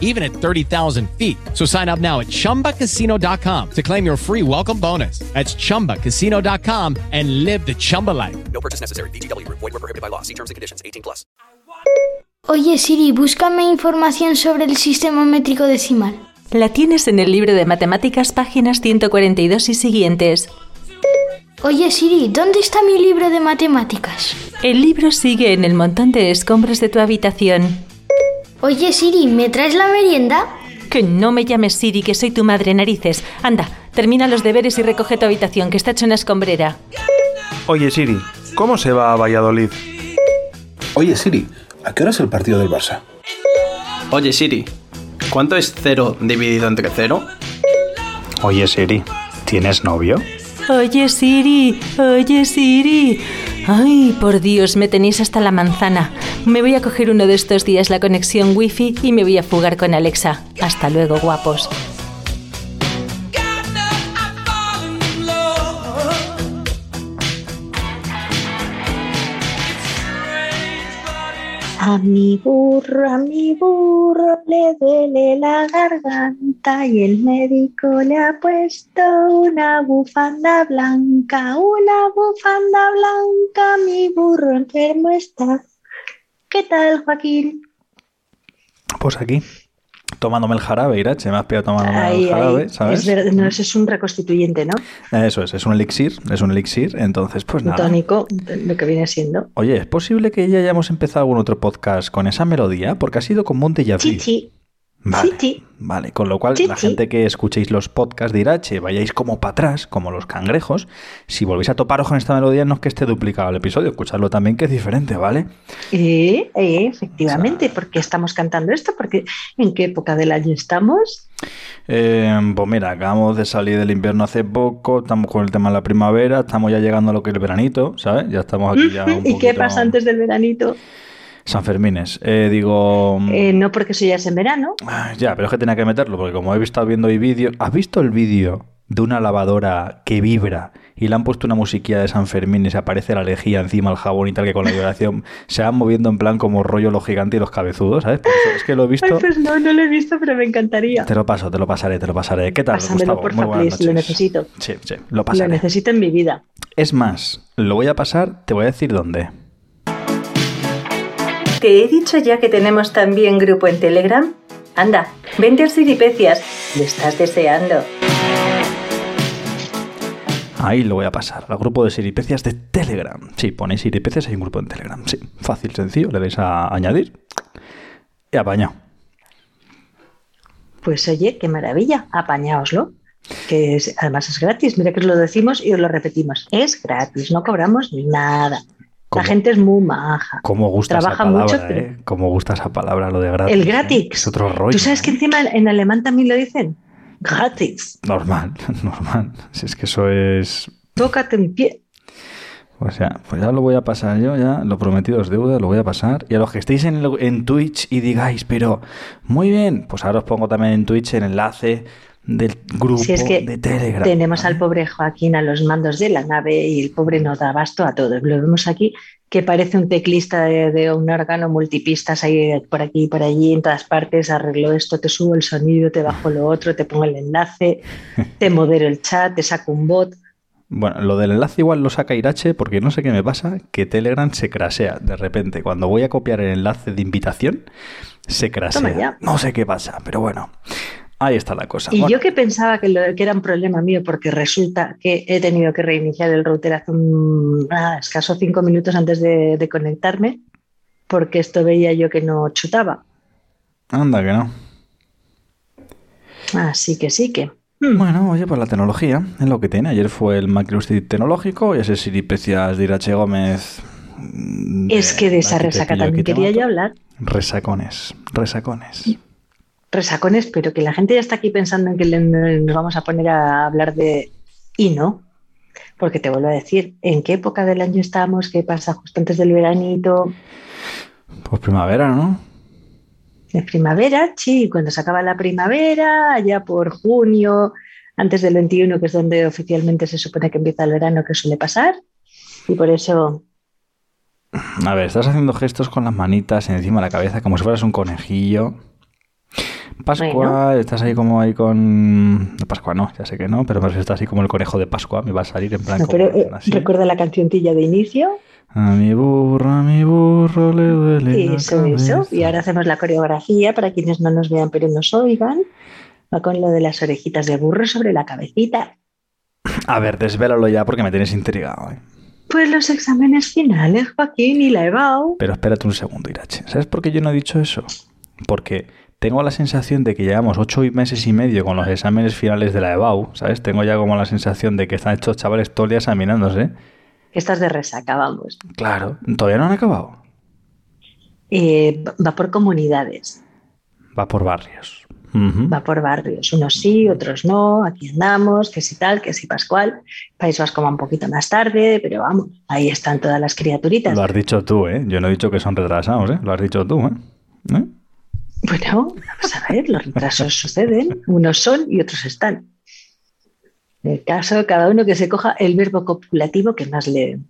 even at 30,000 feet. So sign up now at chumbacasino.com to claim your free welcome bonus. That's chumbacasino.com and live the Chumba life. No purchase necessary. VGW Group. Void were prohibited by law. See terms and conditions. 18 plus. Oye Siri, búscame información sobre el sistema métrico decimal. La tienes en el libro de matemáticas páginas 142 y siguientes. Oye Siri, ¿dónde está mi libro de matemáticas? El libro sigue en el montón de escombros de tu habitación. Oye Siri, ¿me traes la merienda? Que no me llames Siri, que soy tu madre narices. Anda, termina los deberes y recoge tu habitación, que está hecho una escombrera. Oye Siri, ¿cómo se va a Valladolid? Oye Siri, ¿a qué hora es el partido del Barça? Oye Siri, ¿cuánto es 0 dividido entre 0? Oye Siri, ¿tienes novio? Oye Siri, oye Siri. Ay, por Dios, me tenéis hasta la manzana. Me voy a coger uno de estos días la conexión wifi y me voy a fugar con Alexa. Hasta luego, guapos. A mi burro, a mi burro le duele la garganta y el médico le ha puesto una bufanda blanca, una bufanda blanca, mi burro enfermo está. ¿Qué tal, Joaquín? Pues aquí, tomándome el jarabe, Irache, me has pillado tomándome el jarabe. ¿sabes? Es verdad, no, eso es un reconstituyente, ¿no? Eso es, es un elixir, es un elixir, entonces pues nada. tónico, lo que viene siendo. Oye, ¿es posible que ya hayamos empezado algún otro podcast con esa melodía? Porque ha sido como un déjà vu. Chichi. Vale, con lo cual Sí, la gente que escuchéis los podcasts de Irache, vayáis como para atrás, como los cangrejos, si volvéis a toparos con esta melodía, no es que esté duplicado el episodio, escuchadlo también que es diferente, ¿vale? Eh, eh, efectivamente, ¿por qué estamos cantando esto? Porque ¿en qué época del año estamos? Eh, pues mira, acabamos de salir del invierno hace poco, estamos con el tema de la primavera, estamos ya llegando a lo que es el veranito, ¿sabes? Ya estamos aquí ya un ¿Y qué pasa antes del veranito? San Fermines. Eh, digo... Eh, no porque eso ya es en verano. Ah, Ya, pero es que tenía que meterlo, porque como he estado viendo hoy vídeo. ¿Has visto el vídeo de una lavadora que vibra y le han puesto una musiquilla de San Fermín y se aparece la lejía encima, el jabón y tal, que con la vibración se van moviendo en plan como rollo los gigantes y los cabezudos, ¿sabes? Eso es que lo he Ay, visto. pues no, no lo he visto, pero me encantaría. Te lo paso, te lo pasaré, te lo pasaré. ¿Qué tal, Pásamelo, Gustavo? porfa, Muy please, lo necesito. Sí, sí, lo Lo pasaré. necesito en mi vida. Es más, lo voy a pasar, te voy a decir dónde. ¿Te he dicho ya que tenemos también grupo en Telegram? Anda, vente al Siripecias. Lo estás deseando. Ahí lo voy a pasar, al grupo de Siripecias de Telegram. Sí, ponéis Siripecias, hay un grupo en Telegram. Sí, fácil, sencillo, le dais a añadir y apañado. Pues oye, qué maravilla, apañaoslo. Que es- además es gratis, mira que os lo decimos y os lo repetimos. Es gratis, no cobramos ni nada. La gente es muy maja. Cómo gusta Trabaja esa palabra, mucho, pero- ¿eh? Cómo gusta esa palabra, lo de gratis. El ¿eh? gratis. Es otro rollo. ¿Tú sabes que encima en alemán también lo dicen? Gratis. Normal, normal. Si es que eso es... Tócate un pie. O sea, pues ya lo voy a pasar yo, ya lo prometido es deuda, lo voy a pasar. Y a los que estéis en, el- en Twitch y digáis, pero muy bien, pues ahora os pongo también en Twitch el enlace del grupo Si es que de Telegram. tenemos al pobre Joaquín a los mandos de la nave y el pobre no da abasto a todos. Lo vemos aquí que parece un teclista de, de un órgano multipistas ahí por aquí y por allí, en todas partes. Arreglo esto, te subo el sonido, te bajo lo otro, te pongo el enlace, te modero el chat, te saco un bot. Bueno, lo del enlace igual lo saca Irache porque no sé qué me pasa, que Telegram se crasea de repente. Cuando voy a copiar el enlace de invitación, se crasea. No sé qué pasa, pero bueno, ahí está la cosa. Y Bueno, yo que pensaba que, lo- que era un problema mío porque resulta que he tenido que reiniciar el router hace un ah, escaso cinco minutos antes de, de conectarme porque esto veía yo que no chutaba. Anda que no. Así que sí que. Bueno, oye, pues la tecnología es lo que tiene. Ayer fue el Macrosti tecnológico y ese Siripecias de Irache Gómez. mm, Es que de esa resaca también quería yo hablar. Resacones, resacones. Resacones, pero que la gente ya está aquí pensando en que le- nos vamos a poner a hablar de... Y no, porque te vuelvo a decir, ¿en qué época del año estamos? ¿Qué pasa justo antes del veranito? Pues primavera, ¿no? De primavera, sí, cuando se acaba la primavera, allá por junio, antes del 21, que es donde oficialmente se supone que empieza el verano, que suele pasar. Y por eso A ver, estás haciendo gestos con las manitas encima de la cabeza como si fueras un conejillo. Pascua, Bueno. estás ahí como ahí con... No, Pascua no, ya sé que no, pero me estás así como el conejo de Pascua, me va a salir en plan No, como pero eh, así. recuerda la cancioncilla de inicio. A mi burro, a mi burro le duele la Eso, eso. Y ahora hacemos la coreografía para quienes no nos vean pero nos oigan. Va con lo de las orejitas de burro sobre la cabecita. A ver, desvélalo ya porque me tienes intrigado. ¿eh? Pues los exámenes finales, Joaquín, y la EBAU. Pero espérate un segundo, Irache. ¿Sabes por qué yo no he dicho eso? Porque tengo la sensación de que llevamos ocho meses y medio con los exámenes finales de la EBAU, ¿sabes? Tengo ya como la sensación de que están estos chavales todo el día examinándose. Estás de resaca, vamos. Claro, todavía no han acabado. Eh, va por comunidades, Va por barrios. Va por barrios. Unos sí, otros no. Aquí andamos, que si tal, que si Pascual. País Vasco va un poquito más tarde, pero vamos, ahí están todas las criaturitas. Lo has dicho tú, ¿eh? Yo no he dicho que son retrasados, ¿eh? Lo has dicho tú, ¿eh? ¿Eh? Bueno, vamos a ver, los retrasos suceden, unos son y otros están. En el caso, cada uno que se coja el verbo copulativo que más le.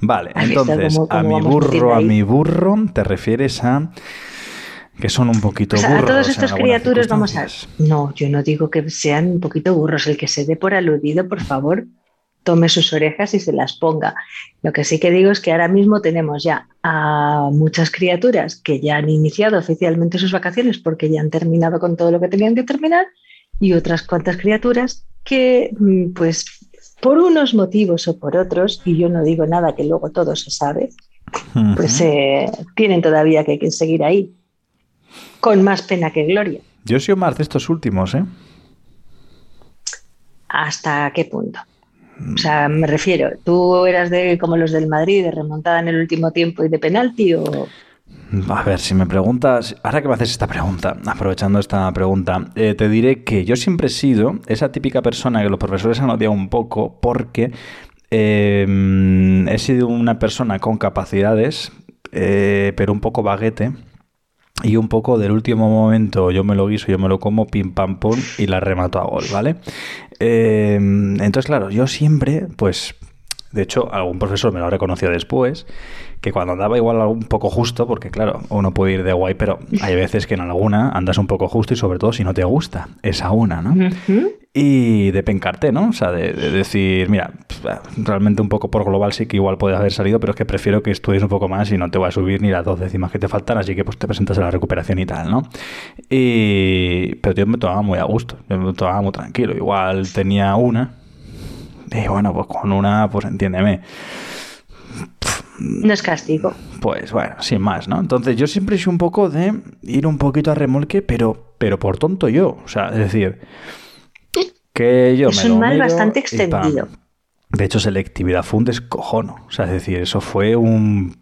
Vale, entonces, cómo- a mi burro, a mi burro, te refieres a que son un poquito Pues a burros. todos en estos criaturas vamos a. No, yo no digo que sean un poquito burros. El que se dé por aludido, por favor, tome sus orejas y se las ponga. Lo que sí que digo es que ahora mismo tenemos ya a muchas criaturas que ya han iniciado oficialmente sus vacaciones porque ya han terminado con todo lo que tenían que terminar y otras cuantas criaturas que, mm, pues, por unos motivos o por otros, y yo no digo nada que luego todo se sabe, pues eh, tienen todavía que, que seguir ahí, con más pena que gloria. Yo sido más de estos últimos, ¿eh? ¿Hasta qué punto? O sea, me refiero, ¿tú eras de como los del Madrid, de remontada en el último tiempo y de penalti o A ver, si me preguntas, ahora que me haces esta pregunta, aprovechando esta pregunta, eh, te diré que yo siempre he sido esa típica persona que los profesores han odiado un poco porque eh, he sido una persona con capacidades, eh, pero un poco baguete. Y un poco del último momento, yo me lo guiso, yo me lo como, pim pam pum, y la remato a gol, ¿vale? Eh, entonces, claro, yo siempre, pues, de hecho, algún profesor me lo ha reconocido después, que cuando andaba igual un poco justo, porque claro, uno puede ir de guay, pero hay veces que en alguna andas un poco justo y sobre todo si no te gusta esa una, ¿no? Y de pencarte, ¿no? O sea, de, de decir, mira, pf, realmente un poco por global sí que igual puede haber salido, pero es que prefiero que estudies un poco más y no te voy a subir ni las dos décimas que te faltan, así que pues te presentas a la recuperación y tal, ¿no? Y... Pero yo me tomaba muy a gusto, yo me tomaba muy tranquilo. Igual tenía una, y bueno, pues con una, pues entiéndeme, no es castigo. pues bueno, sin más, ¿no? Entonces yo siempre he sido un poco de ir un poquito a remolque, pero, pero por tonto yo. O sea, es decir, que yo Es me un mal bastante extendido. De hecho, selectividad fue un descojono. O sea, es decir, eso fue un,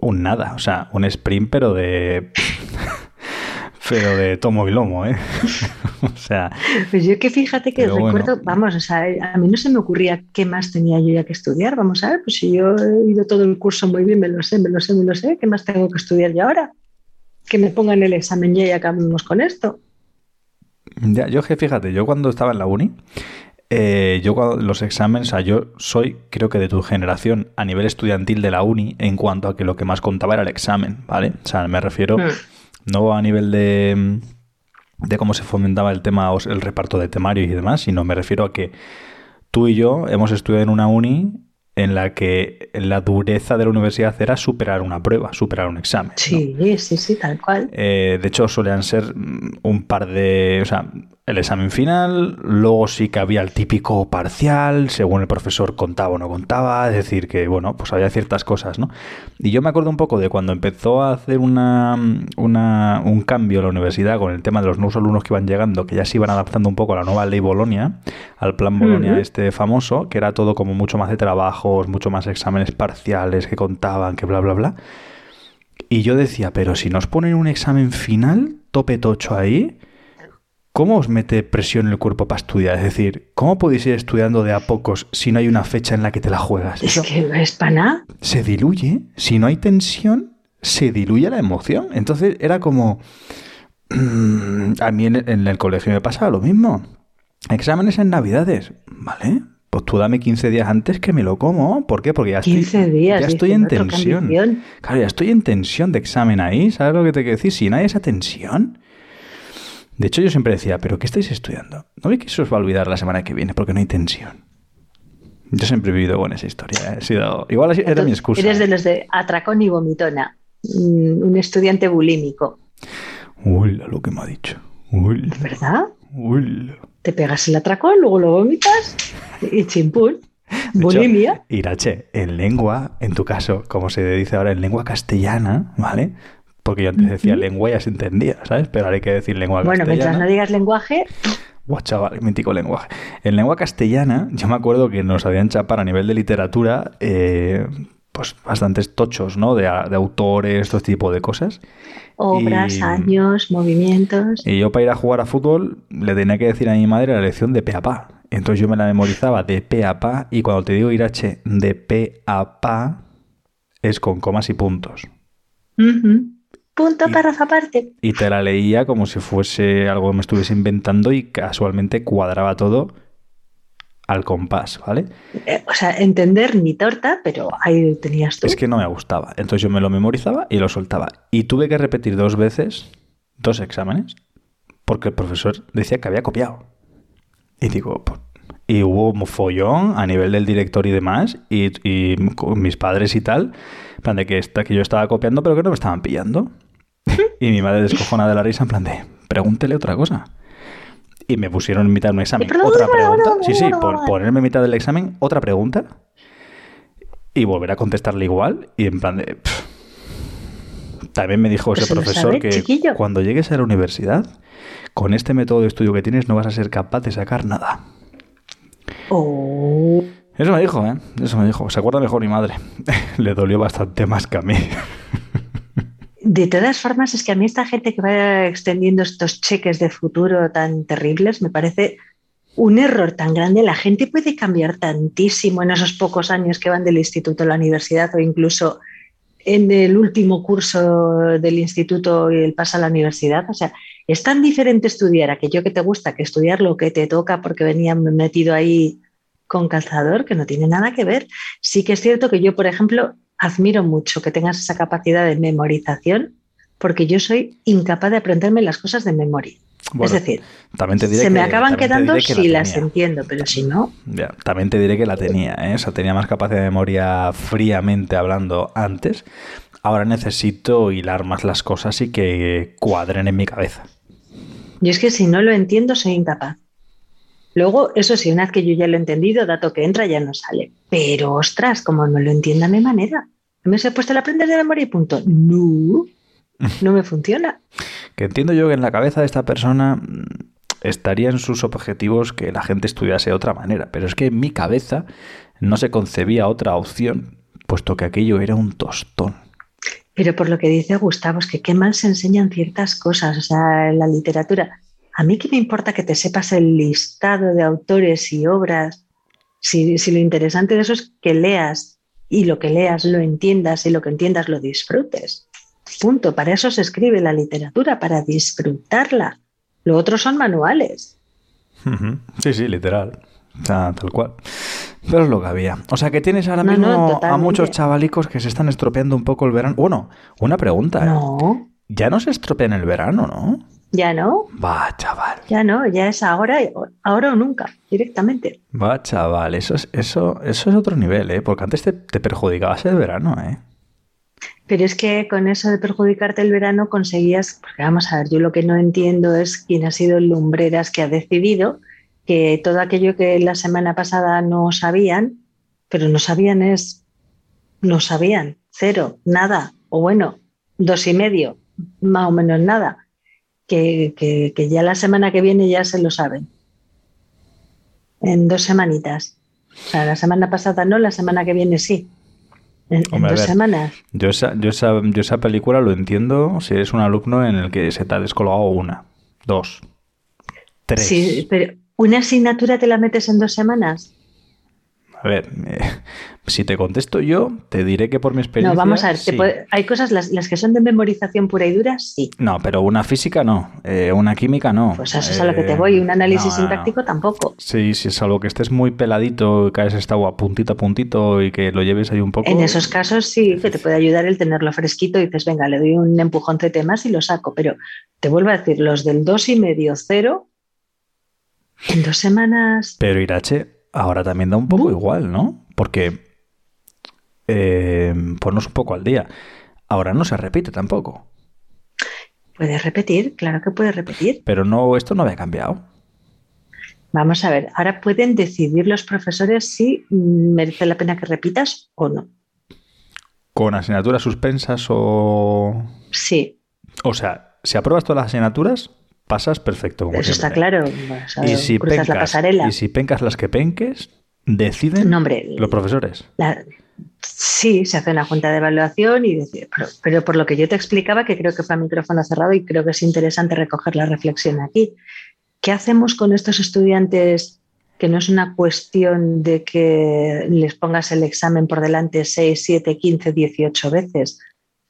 un nada. O sea, un sprint, pero de... pero de tomo y lomo, ¿eh? o sea, Pues yo que fíjate que bueno. recuerdo, vamos, o sea, a mí no se me ocurría qué más tenía yo ya que estudiar. Vamos a ver, pues si yo he ido todo el curso muy bien, me lo sé, me lo sé, me lo sé, ¿qué más tengo que estudiar yo ahora? Que me pongan el examen ya y acabemos con esto. Ya, yo que fíjate, yo cuando estaba en la uni, eh, yo cuando los exámenes, o sea, yo soy, creo que de tu generación, a nivel estudiantil de la uni, en cuanto a que lo que más contaba era el examen, ¿vale? O sea, me refiero Mm. No a nivel de, de cómo se fomentaba el tema, el reparto de temarios y demás, sino me refiero a que tú y yo hemos estudiado en una uni en la que la dureza de la universidad era superar una prueba, superar un examen. ¿no? Sí, sí, sí, tal cual. Eh, de hecho, solían ser mm, un par de. O sea, el examen final, luego sí que había el típico parcial, según el profesor contaba o no contaba, es decir, que bueno, pues había ciertas cosas, ¿no? Y yo me acuerdo un poco de cuando empezó a hacer una, una- un cambio en la universidad con el tema de los nuevos alumnos que iban llegando, que ya se iban adaptando un poco a la nueva ley Bolonia, al plan Bolonia este famoso, que era todo como mucho más de trabajos, mucho más exámenes parciales que contaban, que bla, bla, bla. Y yo decía, pero si nos ponen un examen final, tope tocho ahí, ¿cómo os mete presión en el cuerpo para estudiar? Es decir, ¿cómo podéis ir estudiando de a pocos si no hay una fecha en la que te la juegas? Es Eso que es pana. se diluye. Si no hay tensión, se diluye la emoción. Entonces era como... A mí en, el colegio me pasaba lo mismo. Exámenes en Navidades, ¿vale? Pues tú dame 15 días antes que me lo como. ¿Por qué? Porque ya estoy, 15 días. ya estoy en tensión. Claro, ya estoy en tensión de examen ahí. ¿Sabes lo que te quiero decir? Si no hay esa tensión. De hecho, yo siempre decía, ¿pero qué estáis estudiando? ¿No veis que eso os va a olvidar la semana que viene porque no hay tensión? Yo siempre he vivido con esa historia. ¿eh? He sido... Igual era mi excusa. Eres de los de atracón y vomitona. Mm, Un estudiante bulímico. Uy, lo que me ha dicho. Uy, ¿Verdad? uy. Te pegas el atracón, luego lo vomitas y chimpún. De hecho, Bulimia. Irache, en lengua, en tu caso, como se dice ahora, en lengua castellana, ¿vale? Porque yo antes decía lengua y ya se entendía, ¿sabes? Pero ahora hay que decir lengua Bueno, mientras castellana. no digas lenguaje, Buah, chaval, mítico lenguaje. En lengua castellana, yo me acuerdo que nos habían chapar a nivel de literatura, eh, pues bastantes tochos, ¿no? De, autores, todo este tipo de cosas. obras, Y- años, movimientos. Y yo para ir a jugar a fútbol le tenía que decir a mi madre la lección de pe a pa. Entonces yo me la memorizaba de pe a pa y cuando te digo irache de pe a pa es con comas y puntos. Ujú. Punto Y- párrafo aparte. Y te la leía como si fuese algo que me estuviese inventando y casualmente cuadraba todo al compás, ¿vale? Eh, o sea, entender ni torta, pero ahí tenías tú. Es que no me gustaba. Entonces yo me lo memorizaba y lo soltaba. Y tuve que repetir dos veces, dos exámenes, porque el profesor decía que había copiado. Y digo, pues, y hubo un follón a nivel del director y demás, y, y con mis padres y tal, plan de que, esta, que yo estaba copiando, pero que no me estaban pillando. Y mi madre descojona de la risa, en plan de, pregúntele otra cosa. Y me pusieron en mitad de un examen otra pregunta. Sí, sí, pon- ponerme en mitad del examen otra pregunta y volver a contestarle igual y en plan de... pff. También me dijo ese Pues se lo profesor sabe, que chiquillo. cuando llegues a la universidad, con este método de estudio que tienes no vas a ser capaz de sacar nada. Oh. Eso me dijo, ¿eh? Eso me dijo. Se acuerda mejor mi madre. Le dolió bastante más que a mí. De todas formas, es que a mí esta gente que va extendiendo estos cheques de futuro tan terribles me parece un error tan grande. La gente puede cambiar tantísimo en esos pocos años que van del instituto a la universidad o incluso en el último curso del instituto y el paso a la universidad. O sea, es tan diferente estudiar aquello que te gusta que estudiar lo que te toca porque venían metido ahí con calzador, que no tiene nada que ver. Sí que es cierto que yo, por ejemplo, admiro mucho que tengas esa capacidad de memorización, porque yo soy incapaz de aprenderme las cosas de memoria. Bueno, es decir, También te diré se me que- acaban quedando que si la las entiendo, pero si no, Ya, también te diré que la tenía, ¿eh? O sea, tenía más capacidad de memoria fríamente hablando antes. Ahora necesito hilar más las cosas y que cuadren en mi cabeza. yo es que si no lo entiendo, soy incapaz. Luego, eso sí, una vez que yo ya lo he entendido, dato que entra ya no sale. Pero ostras, como no lo entienda, no hay manera. ¿Me se ha puesto el aprender de memoria y punto? No, no me funciona. Que entiendo yo que en la cabeza de esta persona mm, estarían sus objetivos que la gente estudiase de otra manera, pero es que en mi cabeza no se concebía otra opción, puesto que aquello era un tostón. Pero por lo que dice Gustavo, es que qué mal se enseñan ciertas cosas, o sea, en la literatura. A mí qué me importa que te sepas el listado de autores y obras, si, si lo interesante de eso es que leas y lo que leas lo entiendas y lo que entiendas lo disfrutes. Punto. Para eso se escribe la literatura, para disfrutarla. Lo otro son manuales. Sí, sí, literal. O sea, tal cual. Pero es lo que había. O sea, que tienes ahora No, mismo no, a muchos chavalicos que se están estropeando un poco el verano. Bueno, una pregunta. ¿eh? No, Ya no se estropean el verano, ¿no? Ya no, Va, chaval. ya no, ya es ahora, ahora o nunca, directamente. Va, chaval. Eso es, eso, eso es otro nivel, ¿eh? Porque antes te, te perjudicabas el verano, ¿eh? Pero es que con eso de perjudicarte el verano conseguías, porque vamos a ver, yo lo que no entiendo es quién ha sido el lumbreras que ha decidido que todo aquello que la semana pasada no sabían, pero no sabían es, no sabían, cero, nada, o bueno, dos y medio, más o menos nada, que, que, que ya la semana que viene ya se lo saben. En dos semanitas. O sea, la semana pasada no, la semana que viene sí. En, Hombre, dos semanas. Yo esa, yo, esa, yo esa película lo entiendo si eres un alumno en el que se te ha descolgado una, dos, tres. Sí, pero ¿una asignatura te la metes en dos semanas? A ver, eh, Si te contesto yo, te diré que por mi experiencia. No, vamos a ver, te sí. puede- hay cosas, las, las que son de memorización pura y dura, sí. No, pero una física no, eh, una química no. Pues eso es a lo que te Eh, voy. Un análisis no, sintáctico tampoco. Sí, sí, salvo que estés muy peladito, que hayas estado a puntito a puntito y que lo lleves ahí un poco. En esos casos sí que te puede ayudar el tenerlo fresquito y dices, venga, le doy un empujoncete más y lo saco. Pero te vuelvo a decir, los del dos y medio cero, en dos semanas, Pero Irache ahora también da un poco igual, ¿no? Porque eh, ponnos un poco al día. Ahora no se repite tampoco. puedes repetir, claro que puedes repetir. Pero no, esto no había cambiado. Vamos a ver, ahora pueden decidir los profesores si merece la pena que repitas o no. Con asignaturas suspensas o. Sí, O sea, si apruebas todas las asignaturas, pasas perfecto. Como eso está claro. Vas a- Y si, la pencas, pasarela. y si pencas las que penques, deciden No, hombre, los profesores. La- sí, se hace una junta de evaluación, y pero por lo que yo te explicaba, que creo que fue a micrófono cerrado y creo que es interesante recoger la reflexión aquí. ¿Qué hacemos con estos estudiantes que no es una cuestión de que les pongas el examen por delante 6, 7, 15, 18 veces,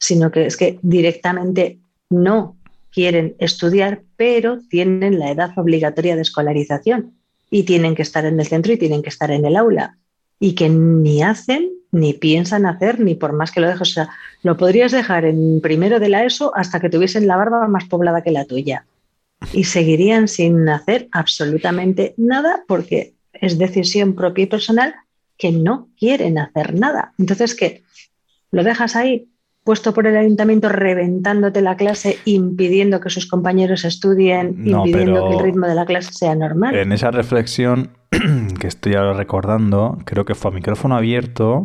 sino que es que directamente no quieren estudiar, pero tienen la edad obligatoria de escolarización y tienen que estar en el centro y tienen que estar en el aula y que ni hacen, ni piensan hacer, ni por más que lo dejes. O sea, lo podrías dejar en primero de la ESO hasta que tuviesen la barba más poblada que la tuya. Y seguirían sin hacer absolutamente nada porque es decisión propia y personal que no quieren hacer nada. Entonces, ¿qué? ¿Lo dejas ahí? Puesto por el ayuntamiento reventándote la clase, impidiendo que sus compañeros estudien, No, impidiendo que el ritmo de la clase sea normal. En esa reflexión que estoy ahora recordando, creo que fue a micrófono abierto,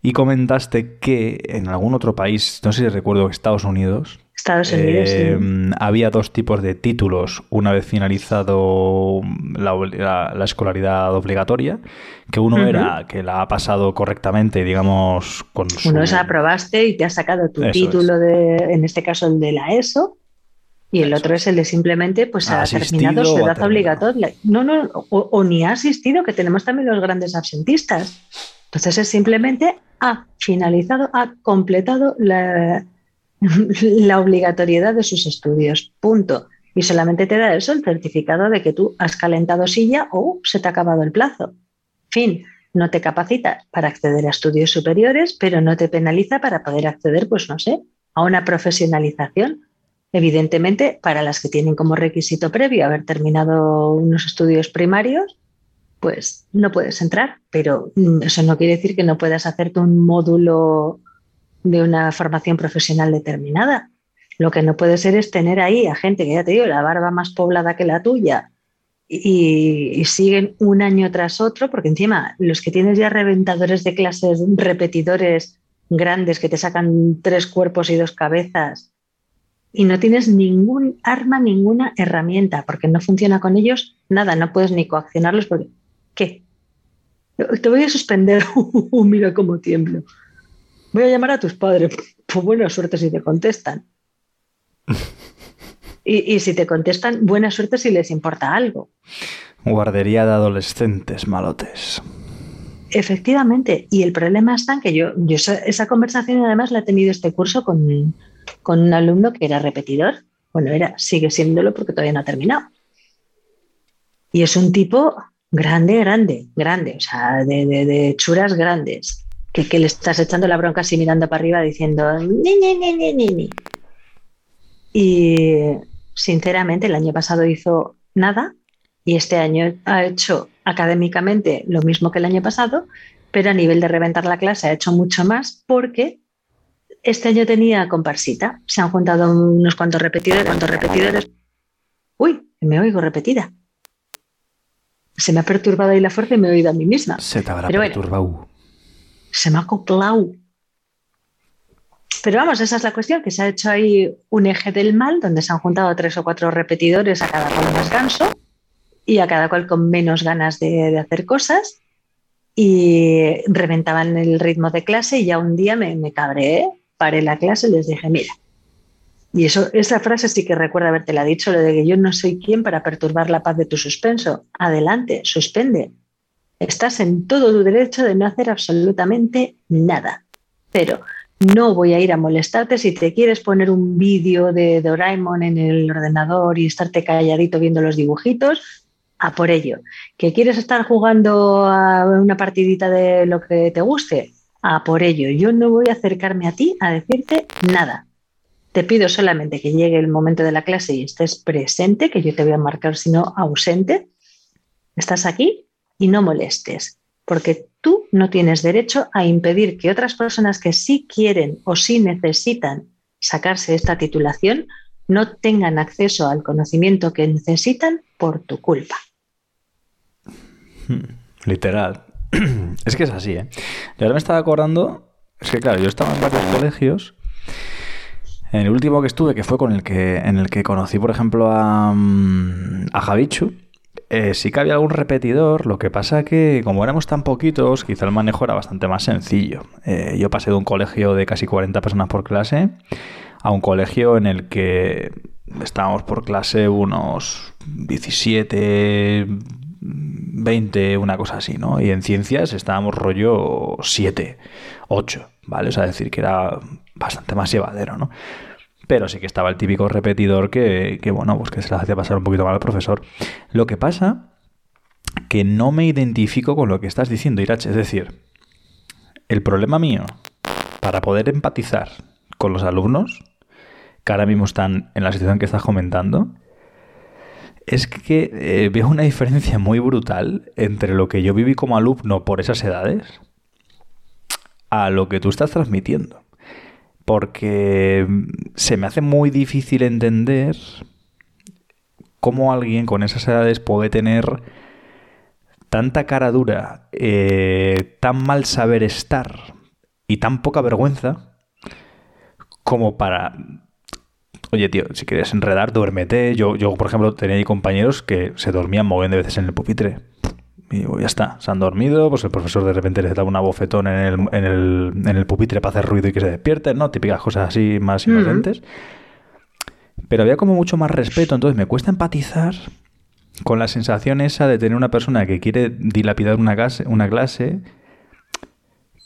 y comentaste que en algún otro país, no sé si recuerdo Estados Unidos, Estados Unidos. sí. eh, había dos tipos de títulos una vez finalizado la, la- la escolaridad obligatoria, que uno Ujú. era que la ha pasado correctamente, digamos, con su... Uno es aprobaste y te has sacado tu Eso título de, en este caso el de la ESO, y el Eso otro es el de simplemente pues Ha ha terminado su edad obligatoria. No, no, o, o ni ha asistido, que tenemos también los grandes absentistas. Entonces es simplemente ha finalizado, ha completado la, la obligatoriedad de sus estudios. Punto. Y solamente te da eso, el certificado de que tú has calentado silla o se te ha acabado el plazo. Fin, no te capacita para acceder a estudios superiores, pero no te penaliza para poder acceder, pues no sé, a una profesionalización. Evidentemente, para las que tienen como requisito previo haber terminado unos estudios primarios, pues no puedes entrar, pero mm, eso no quiere decir que no puedas hacerte un módulo de una formación profesional determinada. Lo que no puede ser es tener ahí a gente que ya te digo, la barba más poblada que la tuya y, siguen un año tras otro, porque encima los que tienes ya reventadores de clases, repetidores grandes que te sacan tres cuerpos y dos cabezas y no tienes ningún arma, ninguna herramienta, porque no funciona con ellos nada, no puedes ni coaccionarlos porque ¿qué? Te voy a suspender, mira cómo tiemblo. Voy a llamar a tus padres. Pues buena suerte si te contestan. Y, y si te contestan, buena suerte si les importa algo. Guardería de adolescentes malotes. Efectivamente, y el problema está en que yo, yo esa, esa conversación además la he tenido este curso con, con un alumno que era repetidor. Bueno, era, sigue siéndolo porque todavía no ha terminado. Y es un tipo grande, grande, grande, o sea, de, de, de churas grandes, que, que, le estás echando la bronca así mirando para arriba diciendo ni, ni, ni, ni, ni, ni. Y sinceramente el año pasado hizo nada y este año ha hecho académicamente lo mismo que el año pasado, pero a nivel de reventar la clase ha hecho mucho más porque este año tenía comparsita. Se han juntado unos cuantos repetidores, cuantos repetidores. Uy, me oigo repetida. Se me ha perturbado ahí la fuerza y me he oído a mí misma. Se te habrá Pero perturbado. Bueno, se me ha. Pero vamos, esa es la cuestión, que se ha hecho ahí un eje del mal, donde se han juntado tres o cuatro repetidores, a cada cual más ganso, y a cada cual con menos ganas de, hacer cosas, y reventaban el ritmo de clase, y ya un día me, me cabré, paré la clase y les dije, mira, y eso, esa frase sí que recuerdo haberte la dicho, lo de que yo no soy quien para perturbar la paz de tu suspenso. Adelante, suspende. Estás en todo tu derecho de no hacer absolutamente nada. Pero no voy a ir a molestarte si te quieres poner un vídeo de Doraemon en el ordenador y estarte calladito viendo los dibujitos, a por ello. ¿Que quieres estar jugando a una partidita de lo que te guste? A por ello. Yo no voy a acercarme a ti a decirte nada. Te pido solamente que llegue el momento de la clase y estés presente, que yo te voy a marcar si no ausente. Estás aquí y no molestes, porque tú no tienes derecho a impedir que otras personas que sí quieren o sí necesitan sacarse esta titulación no tengan acceso al conocimiento que necesitan por tu culpa. Literal. Es que es así, ¿eh? Y ahora me estaba acordando, es que claro, yo estaba en varios colegios. En el último que estuve, que fue con el que, en el que conocí, por ejemplo, a, mm, a Javichu, eh, sí que había algún repetidor, lo que pasa que como éramos tan poquitos, quizá el manejo era bastante más sencillo. Eh, yo pasé de un colegio de casi 40 personas por clase a un colegio en el que estábamos por clase unos 17, 20, una cosa así, ¿no? Y en ciencias estábamos rollo 7, 8, ¿vale? O sea, decir que era bastante más llevadero, ¿no? Pero sí que estaba el típico repetidor que, que bueno, pues que se le hacía pasar un poquito mal al profesor. Lo que pasa que no me identifico con lo que estás diciendo, Irache. Es decir, el problema mío para poder empatizar con los alumnos que ahora mismo están en la situación que estás comentando, es que eh, veo una diferencia muy brutal entre lo que yo viví como alumno por esas edades a lo que tú estás transmitiendo. Porque se me hace muy difícil entender cómo alguien con esas edades puede tener tanta cara dura, eh, tan mal saber estar y tan poca vergüenza como para oye, tío, si quieres enredar, duérmete. Yo, yo, por ejemplo, tenía compañeros que se dormían moviendo de veces en el pupitre. Y ya está, se han dormido, pues el profesor de repente les da una bofetón en el, en el, en el pupitre para hacer ruido y que se despierten, ¿no? Típicas cosas así más inocentes. Pero había como mucho más respeto, entonces me cuesta empatizar con la sensación esa de tener una persona que quiere dilapidar una clase, una clase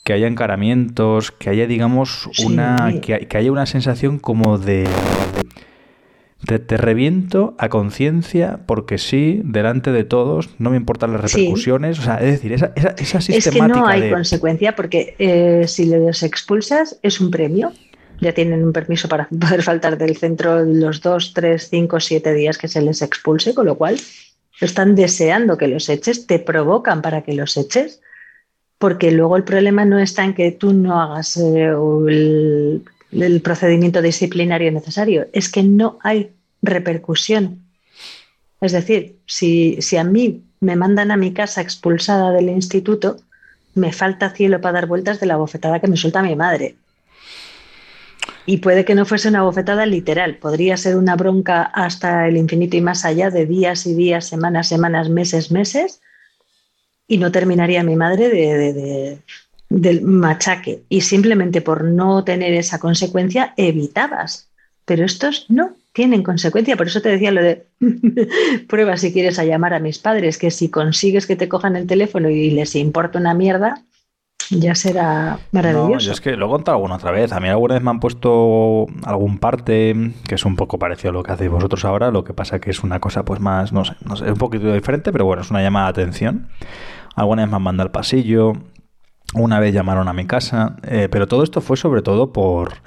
que haya encaramientos, que haya, digamos, una. Que, haya una sensación como de. de te reviento a conciencia porque sí, delante de todos, no me importan las repercusiones. O sea, es decir, esa, esa, esa sistemática. Es que no hay consecuencia porque eh, si les expulsas es un premio. Ya tienen un permiso para poder faltar del centro los dos, tres, cinco, siete días que se les expulse, con lo cual están deseando que los eches, te provocan para que los eches porque luego el problema no está en que tú no hagas eh, el, procedimiento disciplinario necesario, es que no hay repercusión. Es decir, si, si a mí me mandan a mi casa expulsada del instituto, me falta cielo para dar vueltas de la bofetada que me suelta mi madre. Y puede que no fuese una bofetada literal, podría ser una bronca hasta el infinito y más allá de días y días, semanas, semanas, meses, meses, y no terminaría mi madre de, del machaque. Y simplemente por no tener esa consecuencia evitabas. Pero estos no tienen consecuencia. Por eso te decía lo de prueba si quieres a llamar a mis padres, que si consigues que te cojan el teléfono y les importa una mierda, ya será maravilloso. No, es que lo he contado alguna otra vez. A mí alguna vez me han puesto algún parte que es un poco parecido a lo que hacéis vosotros ahora. Lo que pasa que es una cosa pues más, no sé, no sé, es un poquito diferente, pero bueno, es una llamada de atención. Alguna vez me han mandado al pasillo, una vez llamaron a mi casa, eh, pero todo esto fue sobre todo por...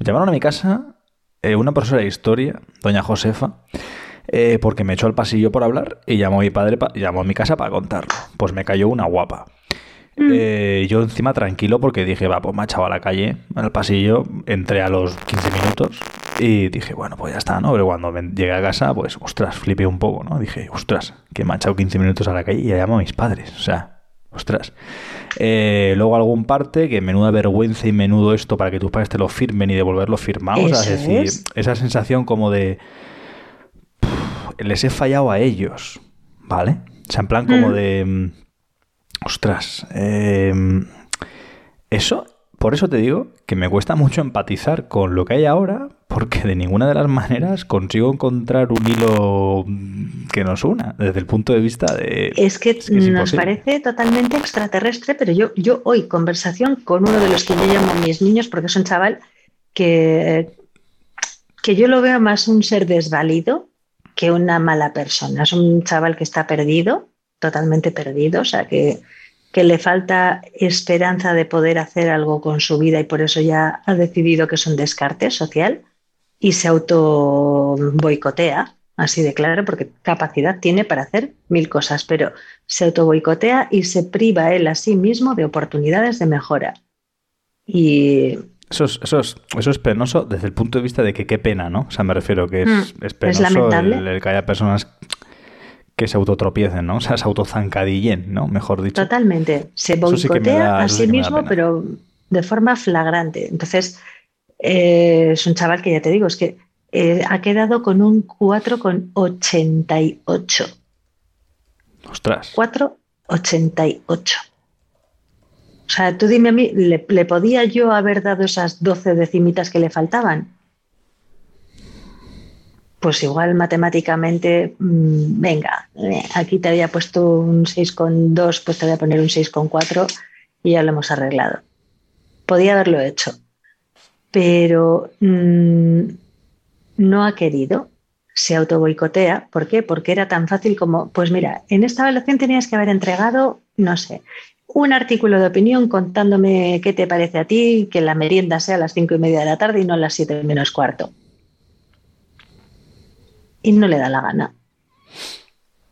Llamaron a mi casa eh, una profesora de historia, doña Josefa, eh, porque me echó al pasillo por hablar y llamó a mi padre, llamó a mi casa para contarlo. Pues me cayó una guapa. Mm. yo encima tranquilo porque dije, va, pues me ha echado a la calle, al pasillo, entré a los 15 minutos y dije, bueno, pues ya está, ¿no? Pero cuando llegué a casa, pues, ostras, flipé un poco, ¿no? Dije, ostras, que me ha echado 15 minutos a la calle y ya llamo a mis padres, o sea, ostras. Eh, luego algún parte que menuda vergüenza y menudo esto para que tus padres te lo firmen y devolverlo firmado, o sea, es decir, esa sensación como de... les he fallado a ellos, ¿vale? O sea, en plan como mm. de... Mm, ostras, eh, eso, por eso te digo que me cuesta mucho empatizar con lo que hay ahora, porque de ninguna de las maneras consigo encontrar un hilo que nos una desde el punto de vista de... Es que, es nos imposible. parece totalmente extraterrestre, pero yo, yo hoy conversación con uno de los que yo llamo mis niños, porque es un chaval que, que yo lo veo más un ser desvalido que una mala persona. Es un chaval que está perdido, totalmente perdido, o sea, que, que le falta esperanza de poder hacer algo con su vida y por eso ya ha decidido que es un descarte social y se auto boicotea, así de claro, porque capacidad tiene para hacer mil cosas, pero se auto boicotea y se priva él a sí mismo de oportunidades de mejora. Y Eso es, eso, es, eso es penoso desde el punto de vista de que qué pena, ¿no? O sea, me refiero que es, Mm, es penoso el que haya personas que se autotropiecen, ¿no? O sea, se autozancadillen, ¿no? Mejor dicho. Totalmente. Se sí boicotea da- a sí mismo, pero de forma flagrante. Entonces, eh, es un chaval que ya te digo, es que eh, ha quedado con un 4,88. Ostras. 4,88. O sea, tú dime a mí, ¿le, le podía yo haber dado esas 12 decimitas que le faltaban? Pues igual matemáticamente, mm, venga, eh, aquí te había puesto un 6,2, pues te voy a poner un 6,4 y ya lo hemos arreglado. Podía haberlo hecho, pero mm, no ha querido, se autoboicotea. ¿Por qué? Porque era tan fácil como, pues mira, en esta evaluación tenías que haber entregado, no sé, un artículo de opinión contándome qué te parece a ti que la merienda sea a las cinco y media de la tarde y no a las siete menos cuarto. Y no le da la gana.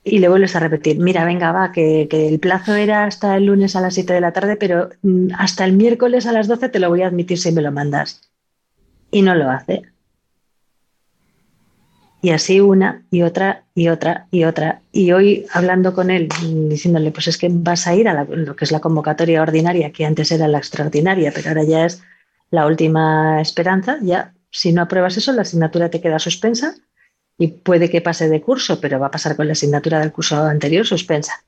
Y le vuelves a repetir, mira, venga, va, que, el plazo era hasta el lunes a las 7 de la tarde, pero mm, hasta el miércoles a las 12 te lo voy a admitir si me lo mandas. Y no lo hace. Y así una y otra y otra y otra. Y hoy hablando con él, diciéndole, pues es que vas a ir a lo que es la convocatoria ordinaria, que antes era la extraordinaria, pero ahora ya es la última esperanza. Ya, si no apruebas eso, la asignatura te queda suspensa y puede que pase de curso, pero va a pasar con la asignatura del curso anterior suspensa.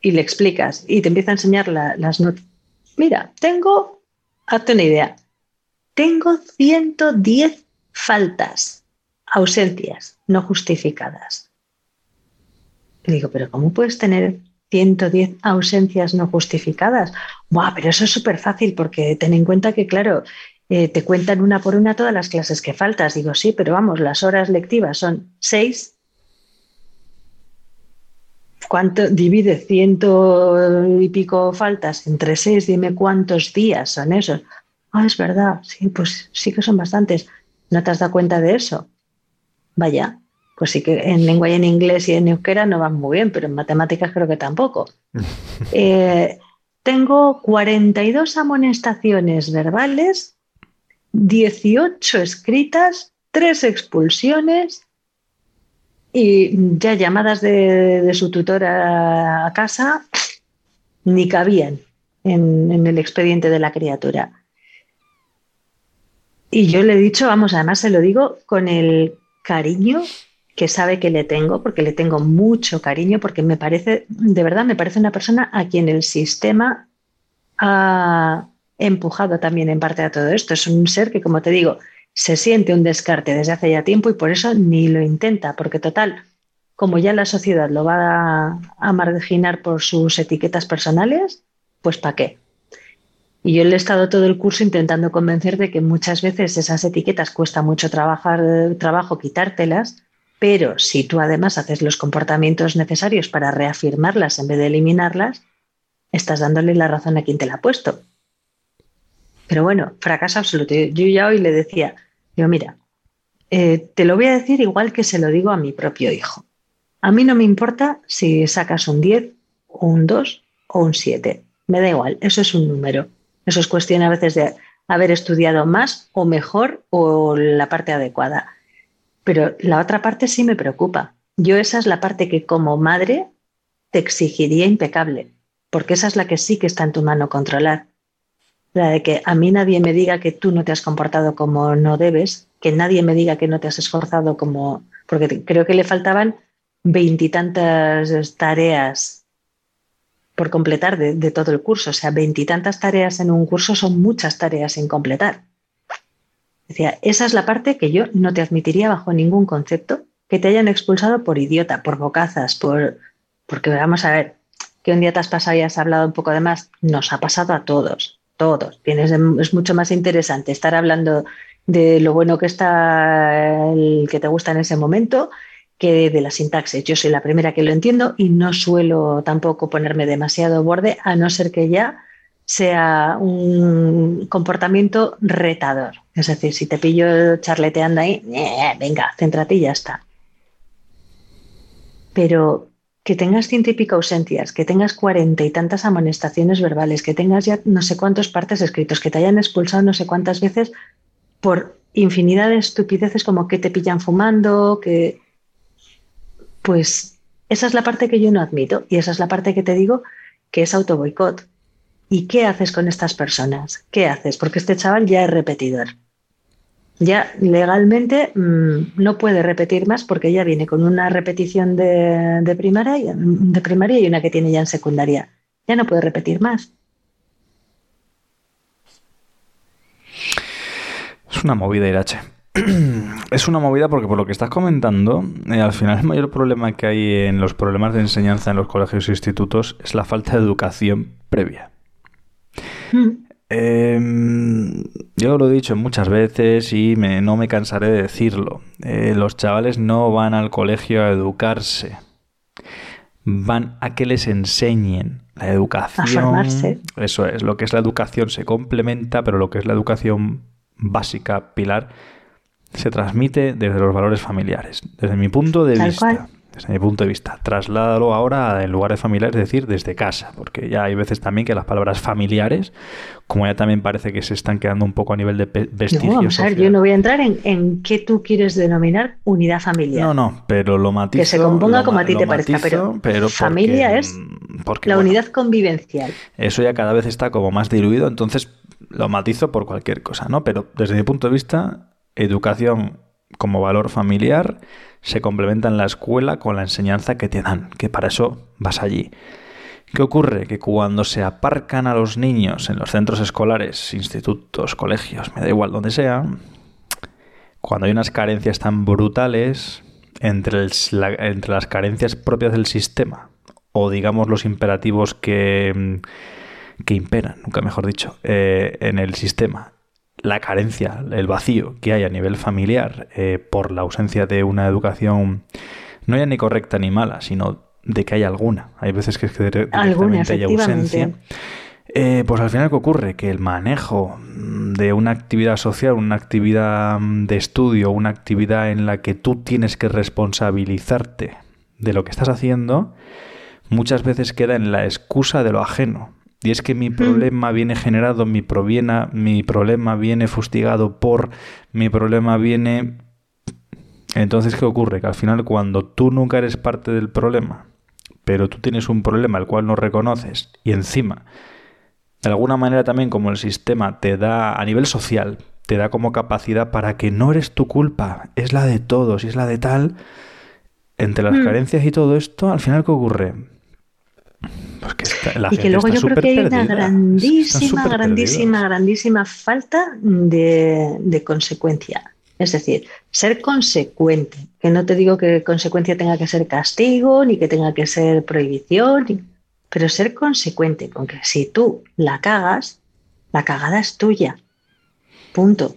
Y le explicas y te empieza a enseñar la- las notas. Mira, tengo, hazte una idea, tengo 110 faltas, ausencias no justificadas. Y digo, pero ¿cómo puedes tener 110 ausencias no justificadas? Buah, pero eso es súper fácil porque ten en cuenta que, claro, eh, te cuentan una por una todas las clases que faltas. Digo, sí, pero vamos, las horas lectivas son seis. ¿Cuánto divide ciento y pico faltas entre seis? Dime cuántos días son esos. Ah, es verdad, sí, pues sí que son bastantes. ¿No te has dado cuenta de eso? Vaya, pues sí que en lengua y en inglés y en euskera no van muy bien, pero en matemáticas creo que tampoco. Eh, tengo 42 amonestaciones verbales, 18 escritas, 3 expulsiones y ya llamadas de, de su tutora a casa ni cabían en, en el expediente de la criatura. Y yo le he dicho, vamos, además se lo digo con el cariño que sabe que le tengo, porque le tengo mucho cariño, porque me parece, de verdad, me parece una persona a quien el sistema ha empujado también en parte a todo esto. Es un ser que, como te digo, se siente un descarte desde hace ya tiempo y por eso ni lo intenta, porque total, como ya la sociedad lo va a, marginar por sus etiquetas personales, pues ¿para qué? Y yo le he estado todo el curso intentando convencer de que muchas veces esas etiquetas cuesta mucho trabajar, trabajo quitártelas, pero si tú además haces los comportamientos necesarios para reafirmarlas en vez de eliminarlas, estás dándole la razón a quien te la ha puesto. Pero bueno, fracaso absoluto. Yo ya hoy le decía, yo mira, eh, te lo voy a decir igual que se lo digo a mi propio hijo. A mí no me importa si sacas un 10 o un 2 o un 7. Me da igual, eso es un número. Eso es cuestión a veces de haber estudiado más o mejor o la parte adecuada. Pero la otra parte sí me preocupa. Yo esa es la parte que como madre te exigiría impecable, porque esa es la que sí que está en tu mano controlar. La de que a mí nadie me diga que tú no te has comportado como no debes, que nadie me diga que no te has esforzado como... Porque creo que le faltaban veintitantas tareas por completar de, de, todo el curso. O sea, veintitantas tareas en un curso son muchas tareas sin completar. Decía, esa es la parte que yo no te admitiría bajo ningún concepto, que te hayan expulsado por idiota, por bocazas, por... Porque vamos a ver, que un día te has pasado y has hablado un poco de más, nos ha pasado a todos, todos. Tienes, es mucho más interesante estar hablando de lo bueno que está el que te gusta en ese momento que de la sintaxis. Yo soy la primera que lo entiendo y no suelo tampoco ponerme demasiado borde, a no ser que ya sea un comportamiento retador. Es decir, si te pillo charleteando ahí, eh, venga, céntrate y ya está. Pero que tengas ciento y pico ausencias, que tengas cuarenta y tantas amonestaciones verbales, que tengas ya no sé cuántos partes escritos, que te hayan expulsado no sé cuántas veces por infinidad de estupideces como que te pillan fumando, que... Pues esa es la parte que yo no admito y esa es la parte que te digo que es auto boicot. ¿Y qué haces con estas personas? ¿Qué haces? Porque este chaval ya es repetidor. Ya legalmente mmm, no puede repetir más porque ya viene con una repetición de, de, primaria, de primaria y una que tiene ya en secundaria. Ya no puede repetir más. Es una movida, Irache. Es una movida porque por lo que estás comentando, eh, al final el mayor problema que hay en los problemas de enseñanza en los colegios e institutos es la falta de educación previa. Eh, yo lo he dicho muchas veces y me, no me cansaré de decirlo. Eh, los chavales no van al colegio a educarse. Van a que les enseñen la educación. A formarse. Eso es, lo que es la educación se complementa, pero lo que es la educación básica, pilar, se transmite desde los valores familiares. Desde mi punto de Tal vista. cual. Desde mi punto de vista. Trasládalo ahora en lugares familiares, es decir, desde casa. Porque ya hay veces también que las palabras familiares, como ya también parece que se están quedando un poco a nivel de vestigio No, vamos a ver, social. yo no voy a entrar en, en qué tú quieres denominar unidad familiar. No, no, pero lo matizo. Que se componga lo como a ti te parezca, pero porque- familia es porque, la bueno, unidad convivencial. Eso ya cada vez está como más diluido, entonces lo matizo por cualquier cosa, ¿no? Pero desde mi punto de vista, educación como valor familiar se complementa en la escuela con la enseñanza que te dan, que para eso vas allí. ¿Qué ocurre? Que cuando se aparcan a los niños en los centros escolares, institutos, colegios, me da igual donde sea, cuando hay unas carencias tan brutales entre, las carencias propias del sistema o digamos los imperativos que, mm, imperan, nunca mejor dicho, eh, en el sistema, la carencia, el vacío que hay a nivel familiar eh, por la ausencia de una educación no ya ni correcta ni mala, sino de que hay alguna. Hay veces que es que Alguna, directamente hay ausencia. Eh, pues al final, ¿qué ocurre? Que el manejo de una actividad social, una actividad mm, de estudio, una actividad en la que tú tienes que responsabilizarte de lo que estás haciendo, muchas veces queda en la excusa de lo ajeno. Y es que mi problema viene generado, mi, proviena, mi problema viene fustigado por, mi problema viene... Entonces, ¿qué ocurre? Que al final cuando tú nunca eres parte del problema, pero tú tienes un problema el cual no reconoces y encima de alguna manera también como el sistema te da a nivel social, te da como capacidad para que no eres tu culpa, es la de todos y es la de tal, entre las Mm. carencias y todo esto, al final ¿qué ocurre? Pues que está- la y que luego yo creo que hay una perdida, grandísima, grandísima, grandísima falta de, de consecuencia. Es decir, ser consecuente. Que no te digo que consecuencia tenga que ser castigo, ni que tenga que ser prohibición, ni- pero ser consecuente con que si tú la cagas, la cagada es tuya. Punto.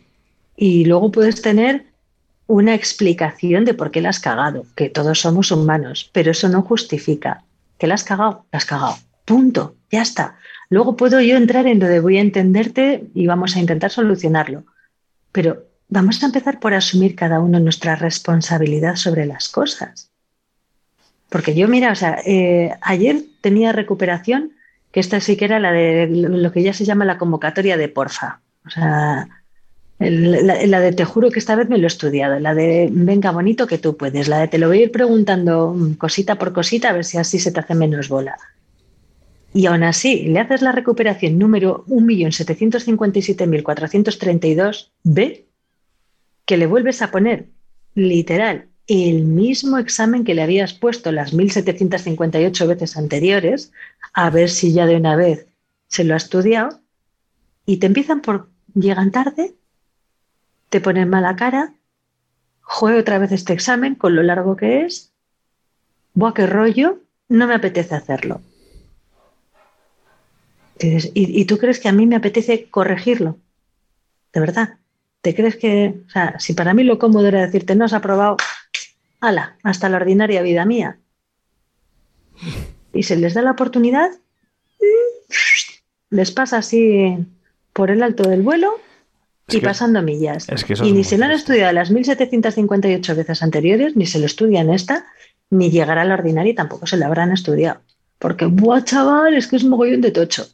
Y luego puedes tener una explicación de por qué la has cagado, que todos somos humanos, pero eso no justifica que la has cagado, la has cagado. Punto, ya está. Luego puedo yo entrar en lo de voy a entenderte y vamos a intentar solucionarlo. Pero vamos a empezar por asumir cada uno nuestra responsabilidad sobre las cosas. Porque yo, mira, o sea, eh, ayer tenía recuperación, que esta sí que era la de lo que ya se llama la convocatoria de porfa. O sea, la, de te juro que esta vez me lo he estudiado, la de venga bonito que tú puedes, la de te lo voy a ir preguntando cosita por cosita a ver si así se te hace menos bola. Y aún así, le haces la recuperación número 1.757.432B, que le vuelves a poner literal el mismo examen que le habías puesto las 1.758 veces anteriores, a ver si ya de una vez se lo ha estudiado, y te empiezan por llegan tarde, te pones mala cara, juego otra vez este examen con lo largo que es, buah, qué rollo, no me apetece hacerlo. Dices, ¿y, y tú crees que a mí me apetece corregirlo? De verdad. ¿Te crees que, o sea, si para mí lo cómodo era decirte, no has aprobado, ala, hasta la ordinaria vida mía? Y se les da la oportunidad, les pasa así por el alto del vuelo Es y que- pasando millas. es que eso y ni se lo han estudiado las 1758 veces anteriores, ni se lo estudian esta, ni llegará a la ordinaria y tampoco se la habrán estudiado. Porque, buah, chaval, es que es mogollón de tocho.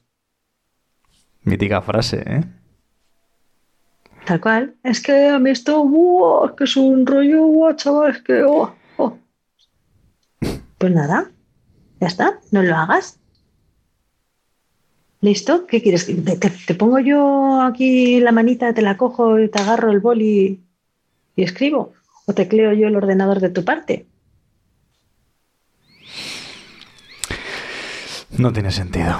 Mítica frase, ¿eh? Tal cual. Es que a mí esto, buah, es que es un rollo, buah, chaval, es que, oh, oh. Pues nada, ya está, no lo hagas. ¿Listo? ¿Qué quieres? ¿Te, te- te pongo yo aquí la manita, te la cojo y te agarro el boli y escribo? ¿O tecleo yo el ordenador de tu parte? No tiene sentido.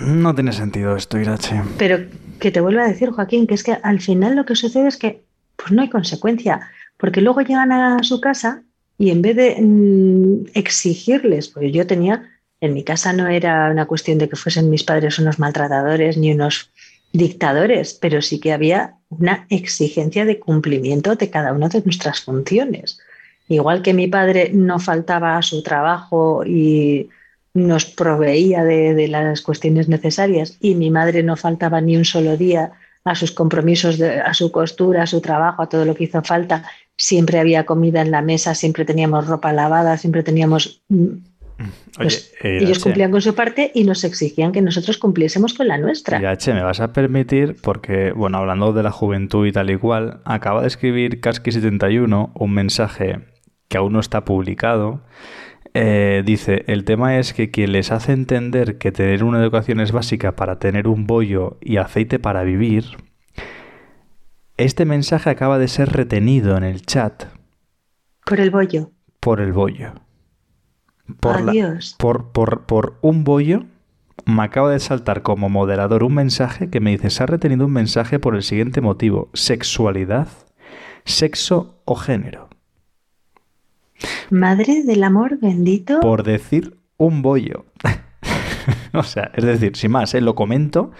No tiene sentido esto, Irache. Pero que te vuelvo a decir, Joaquín, que es que al final lo que sucede es que pues no hay consecuencia, porque luego llegan a su casa y en vez de mm, exigirles, porque yo tenía, en mi casa no era una cuestión de que fuesen mis padres unos maltratadores ni unos dictadores, pero sí que había una exigencia de cumplimiento de cada una de nuestras funciones. Igual que mi padre no faltaba a su trabajo y nos proveía de, las cuestiones necesarias y mi madre no faltaba ni un solo día a sus compromisos, a su costura, a su trabajo, a todo lo que hizo falta. Siempre había comida en la mesa, siempre teníamos ropa lavada, siempre teníamos... mm, pues, eh, ellos cumplían con su parte y nos exigían que nosotros cumpliésemos con la nuestra. Irache, me vas a permitir, porque, bueno, hablando de la juventud y tal y cual, acaba de escribir Kasky71 un mensaje que aún no está publicado. Eh, dice, el tema es que quien les hace entender que tener una educación es básica para tener un bollo y aceite para vivir, este mensaje acaba de ser retenido en el chat Por el bollo. por el bollo. Por, la- Adiós. por, por, por un bollo, me acaba de saltar como moderador un mensaje que me dice, se ha retenido un mensaje por el siguiente motivo, sexualidad, sexo o género. Madre del amor bendito. Por decir un bollo. o sea, es decir, sin más, ¿eh? lo comento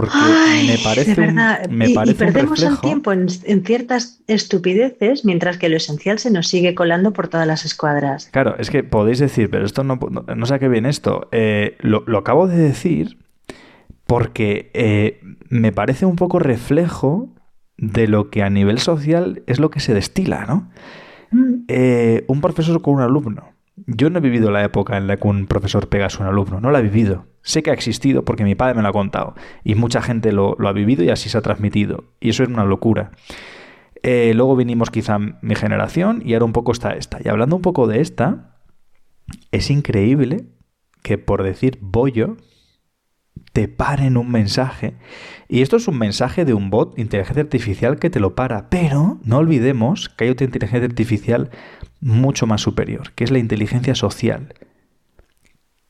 porque Ay, me parece, de verdad. un, me y, y parece un perdemos el tiempo en, en ciertas estupideces, mientras que lo esencial se nos sigue colando por todas las escuadras. Claro, es que podéis decir, pero esto no, no, no sé a qué viene esto. Eh, lo, lo acabo de decir porque eh, me parece un poco reflejo de lo que a nivel social es lo que se destila, ¿no? Mm, Eh, un profesor con un alumno. Yo no he vivido la época en la que un profesor pega a su alumno, no la he vivido. Sé que ha existido porque mi padre me lo ha contado y mucha gente lo, ha vivido y así se ha transmitido. Y eso es una locura. Eh, luego vinimos quizá mi generación y ahora un poco está esta. Y hablando un poco de esta, es increíble que por decir bollo te paren un mensaje. Y esto es un mensaje de un bot, inteligencia artificial, que te lo para. Pero no olvidemos que hay otra inteligencia artificial mucho más superior, que es la inteligencia social.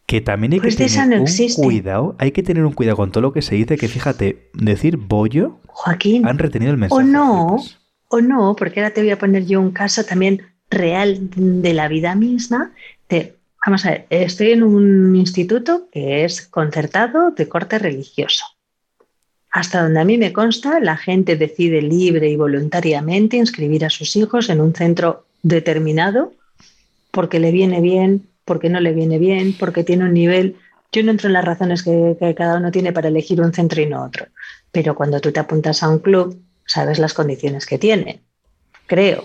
Que también hay Pues que esa tener no un existe. cuidado, hay que tener un cuidado con todo lo que se dice, que fíjate, decir bollo Joaquín. han retenido el O mensaje. no, flipas. o no, porque ahora te voy a poner yo un caso también real de la vida misma. De, vamos a ver, estoy en un instituto que es concertado de corte religioso. Hasta donde a mí me consta, la gente decide libre y voluntariamente inscribir a sus hijos en un centro determinado porque le viene bien, porque no le viene bien, porque tiene un nivel. Yo no entro en las razones que, que cada uno tiene para elegir un centro y no otro. Pero cuando tú te apuntas a un club, sabes las condiciones que tiene, creo.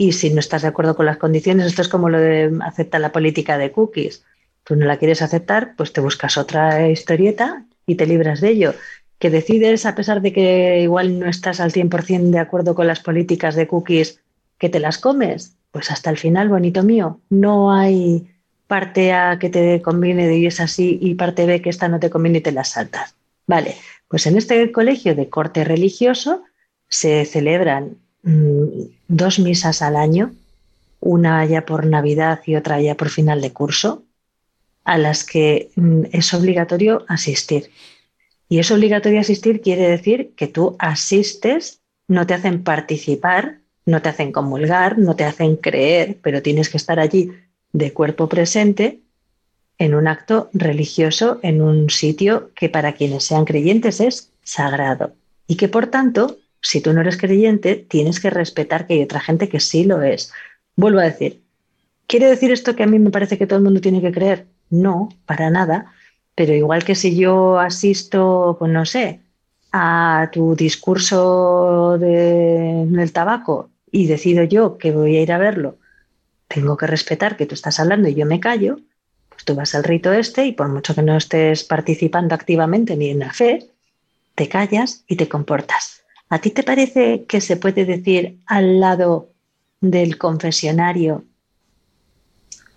Y si no estás de acuerdo con las condiciones, esto es como lo de la política de cookies. Tú no la quieres aceptar, pues te buscas otra historieta y te libras de ello. Que decides, a pesar de que igual no estás al 100% de acuerdo con las políticas de cookies, que te las comes, pues hasta el final, bonito mío, no hay parte A que te conviene y es así y parte B que esta no te conviene y te las saltas. Vale, pues en este colegio de corte religioso se celebran dos misas al año, una ya por Navidad y otra ya por final de curso, a las que mm, es obligatorio asistir. Y es obligatorio asistir quiere decir que tú asistes no te hacen participar, no te hacen comulgar, no te hacen creer, pero tienes que estar allí de cuerpo presente en un acto religioso, en un sitio que para quienes sean creyentes es sagrado y que por tanto, si tú no eres creyente, tienes que respetar que hay otra gente que sí lo es. Vuelvo a decir, ¿quiere decir esto que a mí me parece que todo el mundo tiene que creer? No, para nada, pero igual que si yo asisto, pues no sé, a tu discurso de, del tabaco y decido yo que voy a ir a verlo, tengo que respetar que tú estás hablando y yo me callo, pues tú vas al rito este y por mucho que no estés participando activamente ni en la fe, te callas y te comportas. ¿A ti te parece que se puede decir al lado del confesionario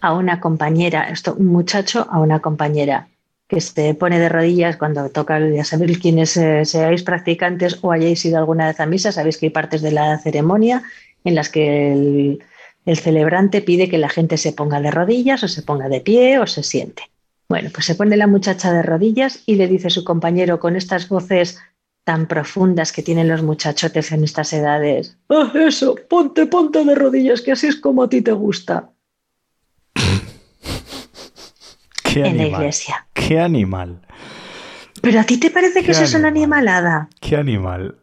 a una compañera, esto, un muchacho a una compañera, que se pone de rodillas cuando toca, ya sabéis quienes eh, seáis practicantes o hayáis ido alguna vez a misa, sabéis que hay partes de la ceremonia en las que el, el celebrante pide que la gente se ponga de rodillas o se ponga de pie o se siente. Bueno, pues se pone la muchacha de rodillas y le dice a su compañero con estas voces tan profundas que tienen los muchachotes en estas edades. Ah, eso, ponte, ponte de rodillas, que así es como a ti te gusta. ¿Qué en la animal? iglesia. ¿Qué animal? Pero a ti te parece que eso es una animal. animalada. ¿Qué animal?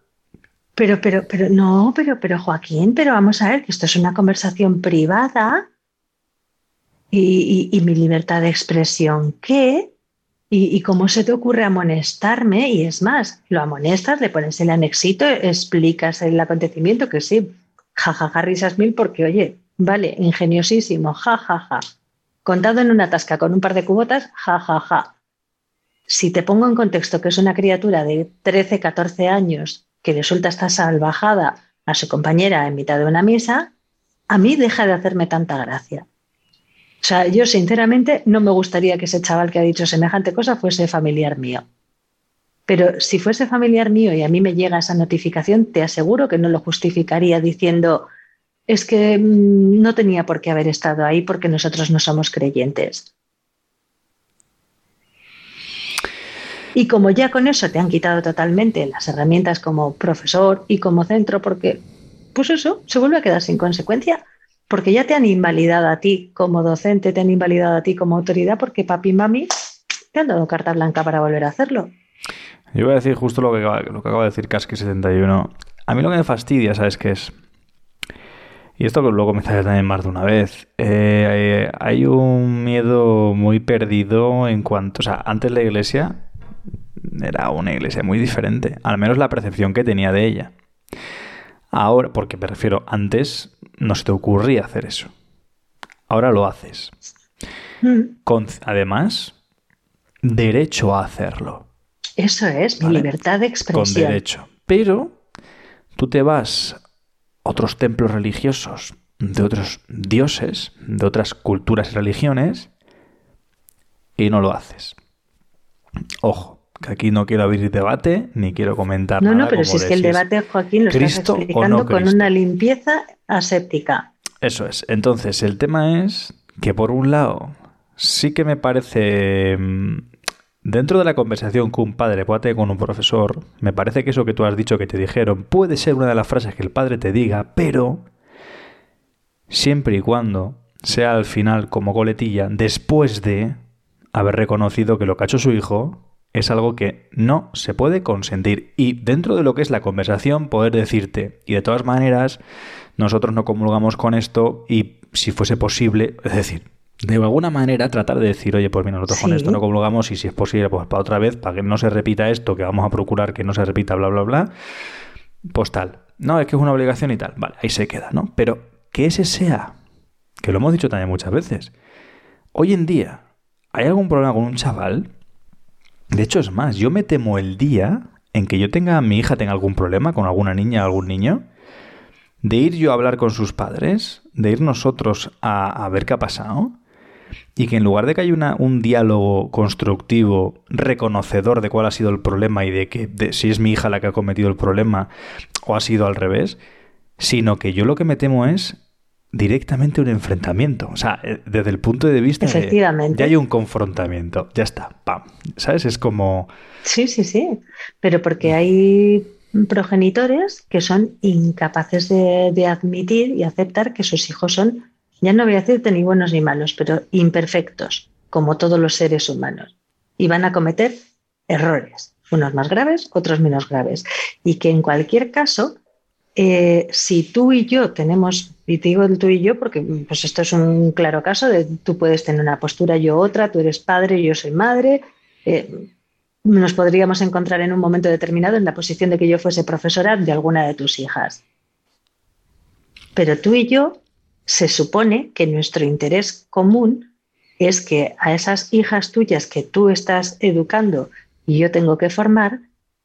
Pero, pero, pero, no, pero, pero, Joaquín, pero vamos a ver que esto es una conversación privada y, y- y mi libertad de expresión, ¿qué? ¿Y, cómo se te ocurre amonestarme? Y es más, lo amonestas, le pones el anexito, explicas el acontecimiento, que sí, jajaja, risas mil, porque oye, vale, ingeniosísimo, jajaja. Contado en una tasca con un par de cubotas, jajaja. Si te pongo en contexto que es una criatura de 13, 14 años que le suelta esta salvajada a su compañera en mitad de una misa, a mí deja de hacerme tanta gracia. O sea, yo sinceramente no me gustaría que ese chaval que ha dicho semejante cosa fuese familiar mío. Pero si fuese familiar mío y a mí me llega esa notificación, te aseguro que no lo justificaría diciendo, es que mm, no tenía por qué haber estado ahí porque nosotros no somos creyentes. Y como ya con eso te han quitado totalmente las herramientas como profesor y como centro, porque pues eso se vuelve a quedar sin consecuencia, porque ya te han invalidado a ti como docente, te han invalidado a ti como autoridad, porque papi y mami te han dado carta blanca para volver a hacerlo. Yo voy a decir justo lo que lo que acaba de decir Casky71. A mí lo que me fastidia, ¿sabes qué es? Y esto me sale también más de una vez. eh, hay un miedo muy perdido en cuanto... O sea, antes la iglesia era una iglesia muy diferente. Al menos la percepción que tenía de ella. Ahora, porque me refiero, antes no se te ocurría hacer eso. Ahora lo haces. Mm, Con, además, derecho a hacerlo. Eso es, mi Vale. libertad de Con expresión. derecho. Pero tú te vas a otros templos religiosos de otros dioses, de otras culturas y religiones, y no lo haces. Ojo, que aquí no quiero abrir debate, ni quiero comentar No, nada no, pero como si es que el debate, Joaquín, lo estás no explicando con una limpieza aséptica. Eso es. Entonces, el tema es que por un lado, sí que me parece. mm, Dentro de la conversación que un padre puede tener con un profesor, me parece que eso que tú has dicho que te dijeron puede ser una de las frases que el padre te diga, pero siempre y cuando sea al final como coletilla, después de haber reconocido que lo que ha hecho su hijo es algo que no se puede consentir. Y dentro de lo que es la conversación, poder decirte, y de todas maneras, nosotros no comulgamos con esto y si fuese posible, es decir, de alguna manera tratar de decir, oye, pues mira, nosotros con esto no comulgamos y si es posible, pues para otra vez, para que no se repita esto, que vamos a procurar que no se repita, bla, bla, bla, pues tal. No, es que es una obligación y tal. Vale, ahí se queda, ¿no? Pero que ese sea, que lo hemos dicho también muchas veces, hoy en día, ¿hay algún problema con un chaval? De hecho, es más, yo me temo el día en que yo tenga, mi hija tenga algún problema con alguna niña o algún niño, de ir yo a hablar con sus padres, de ir nosotros a, ver qué ha pasado, y que en lugar de que haya un diálogo constructivo, reconocedor de cuál ha sido el problema y de que de si es mi hija la que ha cometido el problema o ha sido al revés, sino que yo lo que me temo es directamente un enfrentamiento. O sea, eh, desde el punto de vista de Efectivamente. ya hay un confrontamiento, ya está, pam. ¿Sabes? Es como Sí, sí, sí. Pero porque hay progenitores que son incapaces de, de admitir y aceptar que sus hijos son, ya no voy a decirte ni buenos ni malos, pero imperfectos, como todos los seres humanos. Y van a cometer errores, unos más graves, otros menos graves. Y que en cualquier caso, eh, si tú y yo tenemos, y te digo el tú y yo porque pues esto es un claro caso de tú puedes tener una postura, yo otra, tú eres padre, yo soy madre, eh, nos podríamos encontrar en un momento determinado en la posición de que yo fuese profesora de alguna de tus hijas. Pero tú y yo se supone que nuestro interés común es que a esas hijas tuyas que tú estás educando y yo tengo que formar,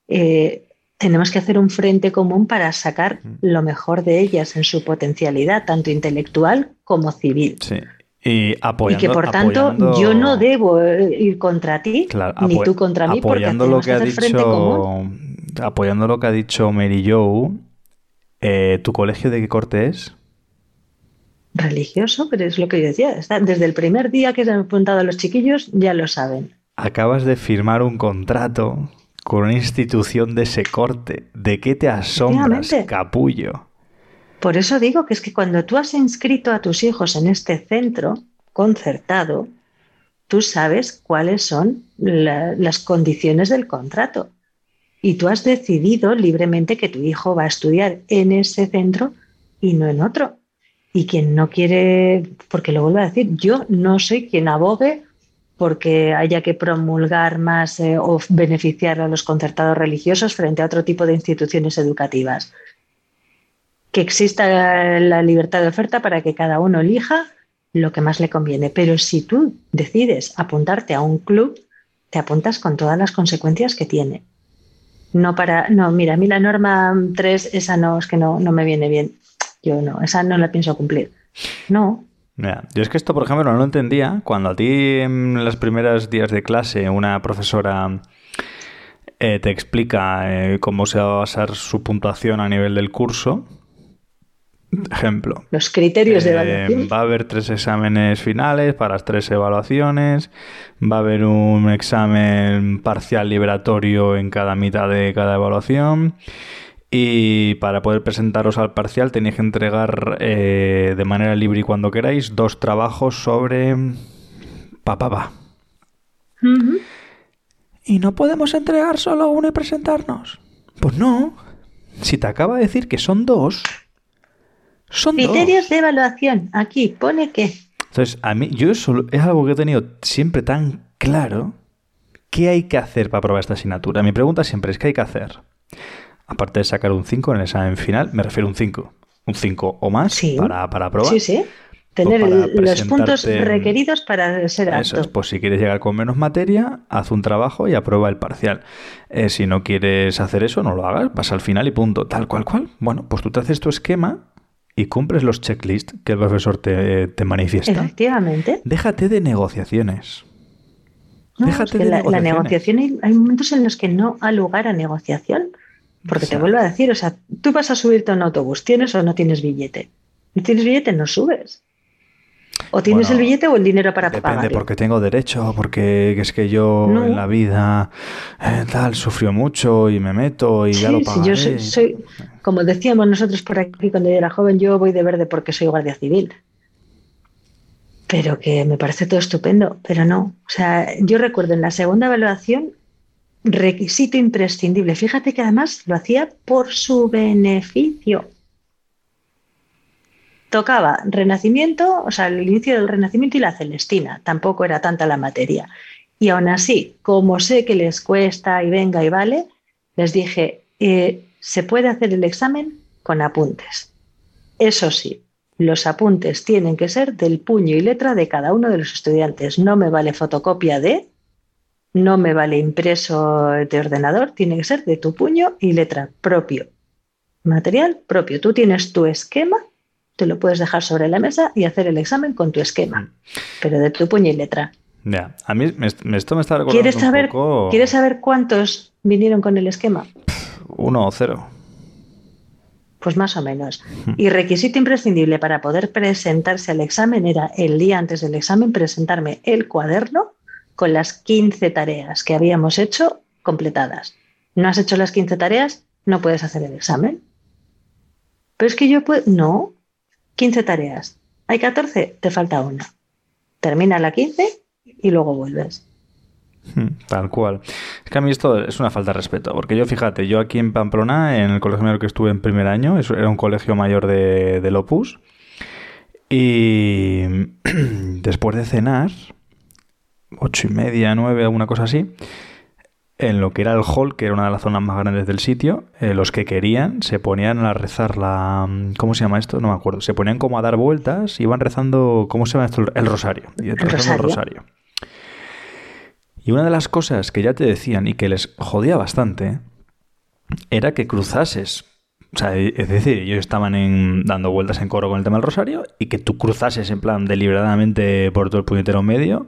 eh, tenemos que hacer un frente común para sacar lo mejor de ellas en su potencialidad, tanto intelectual como civil. Sí. Y, apoyando, y que por tanto apoyando- yo no debo eh, ir contra ti, Claro, ni tú contra mí, porque apoyando lo tenemos que ha hacer frente común. dicho apoyando lo que ha dicho Mary Jo eh, tu colegio de qué corte es Religioso, pero es lo que yo decía. Está, desde el primer día que se han apuntado a los chiquillos, ya lo saben. acabas de firmar un contrato con una institución de ese corte ¿de qué te asombras capullo? Por eso digo que es que cuando tú has inscrito a tus hijos en este centro concertado, tú sabes cuáles son la- las condiciones del contrato. Y tú has decidido libremente que tu hijo va a estudiar en ese centro y no en otro. Y quien no quiere, porque lo vuelvo a decir, yo no soy quien abogue porque haya que promulgar más eh, o beneficiar a los concertados religiosos frente a otro tipo de instituciones educativas que exista la libertad de oferta para que cada uno elija lo que más le conviene. Pero si tú decides apuntarte a un club, te apuntas con todas las consecuencias que tiene. No para, no, mira, a mí la norma 3, esa no, es que no, no me viene bien. Yo no, esa no la pienso cumplir. No, Yo es que esto, por ejemplo, no lo entendía cuando a ti en los primeros días de clase una profesora eh, te explica eh, cómo se va a basar su puntuación a nivel del curso. Ejemplo, los criterios de eh, evaluación. va a haber tres exámenes finales para las tres evaluaciones. Va a haber un examen parcial liberatorio en cada mitad de cada evaluación. Y para poder presentaros al parcial tenéis que entregar eh, de manera libre y cuando queráis dos trabajos sobre pa, pa, pa. Ujú. ¿Y no podemos entregar solo uno y presentarnos? Pues no. Si te acaba de decir que son dos, son dos. Criterios de evaluación. Aquí pone que Entonces, a mí, yo solo, es algo que he tenido siempre tan claro. ¿Qué hay que hacer para aprobar esta asignatura? Mi pregunta siempre es: ¿qué hay que hacer? Aparte de sacar un 5 en el examen final, me refiero a un 5. Un 5 o más Sí. para, para aprobar. Sí, sí. Tener el- los puntos requeridos para ser Eso apto. es, pues si quieres llegar con menos materia, haz un trabajo y aprueba el parcial. Eh, si no quieres hacer eso, no lo hagas, vas al final y punto. Tal cual cual. Bueno, pues tú te haces tu esquema y cumples los checklists que el profesor te, te manifiesta. Efectivamente. Déjate de negociaciones. No, Déjate es que de la, la negociaciones. negociación, hay, hay momentos en los que no ha lugar a negociación. Porque O sea- te vuelvo a decir, o sea, tú vas a subirte a un autobús, ¿tienes o no tienes billete? Si tienes billete, no subes. O tienes Bueno, el billete o el dinero para Depende, pagarlo. porque tengo derecho, porque es que yo No. en la vida eh, tal sufrió mucho y me meto y ya lo Sí, sí, pagaré. yo soy, soy- como decíamos nosotros por aquí cuando yo era joven, yo voy de verde porque soy guardia civil. Pero que me parece todo estupendo, pero no. O sea, yo recuerdo en la segunda evaluación, requisito imprescindible. Fíjate que además lo hacía por su beneficio. Tocaba Renacimiento, o sea, el inicio del Renacimiento y la Celestina. Tampoco era tanta la materia. Y aún así, como sé que les cuesta y venga y vale, les dije, eh, se puede hacer el examen con apuntes. Eso sí, los apuntes tienen que ser del puño y letra de cada uno de los estudiantes. No me vale fotocopia de, no me vale impreso de ordenador, tiene que ser de tu puño y letra propio. Material propio. Tú tienes tu esquema, te lo puedes dejar sobre la mesa y hacer el examen con tu esquema, pero de tu puño y letra. Ya, a mí me- esto me está recordando ¿Quieres un saber, poco ¿Quieres saber cuántos vinieron con el esquema? uno o cero. Pues más o menos. Y requisito imprescindible para poder presentarse al examen era el día antes del examen presentarme el cuaderno con las 15 tareas que habíamos hecho completadas. ¿No has hecho las 15 tareas? no puedes hacer el examen. Pero es que yo puedo, no, 15 tareas. Hay 14, te falta una. Termina la 15 y luego vuelves. Hmm, Tal cual. Es que a mí esto es una falta de respeto, porque yo fíjate, yo aquí en Pamplona, en el colegio mayor que estuve en primer año, era un colegio mayor de, del Opus, y después de cenar, ocho y media, nueve, alguna cosa así, en lo que era el hall, que era una de las zonas más grandes del sitio, eh, los que querían se ponían a rezar la... ¿Cómo se llama esto? No me acuerdo. Se ponían como a dar vueltas, iban rezando... ¿Cómo se llama esto? El rosario. Y rezando el rosario. Y una de las cosas que ya te decían y que les jodía bastante era que cruzases. O sea, es decir, ellos estaban en- dando vueltas en coro con el tema del rosario y que tú cruzases en plan deliberadamente por todo el puñetero medio,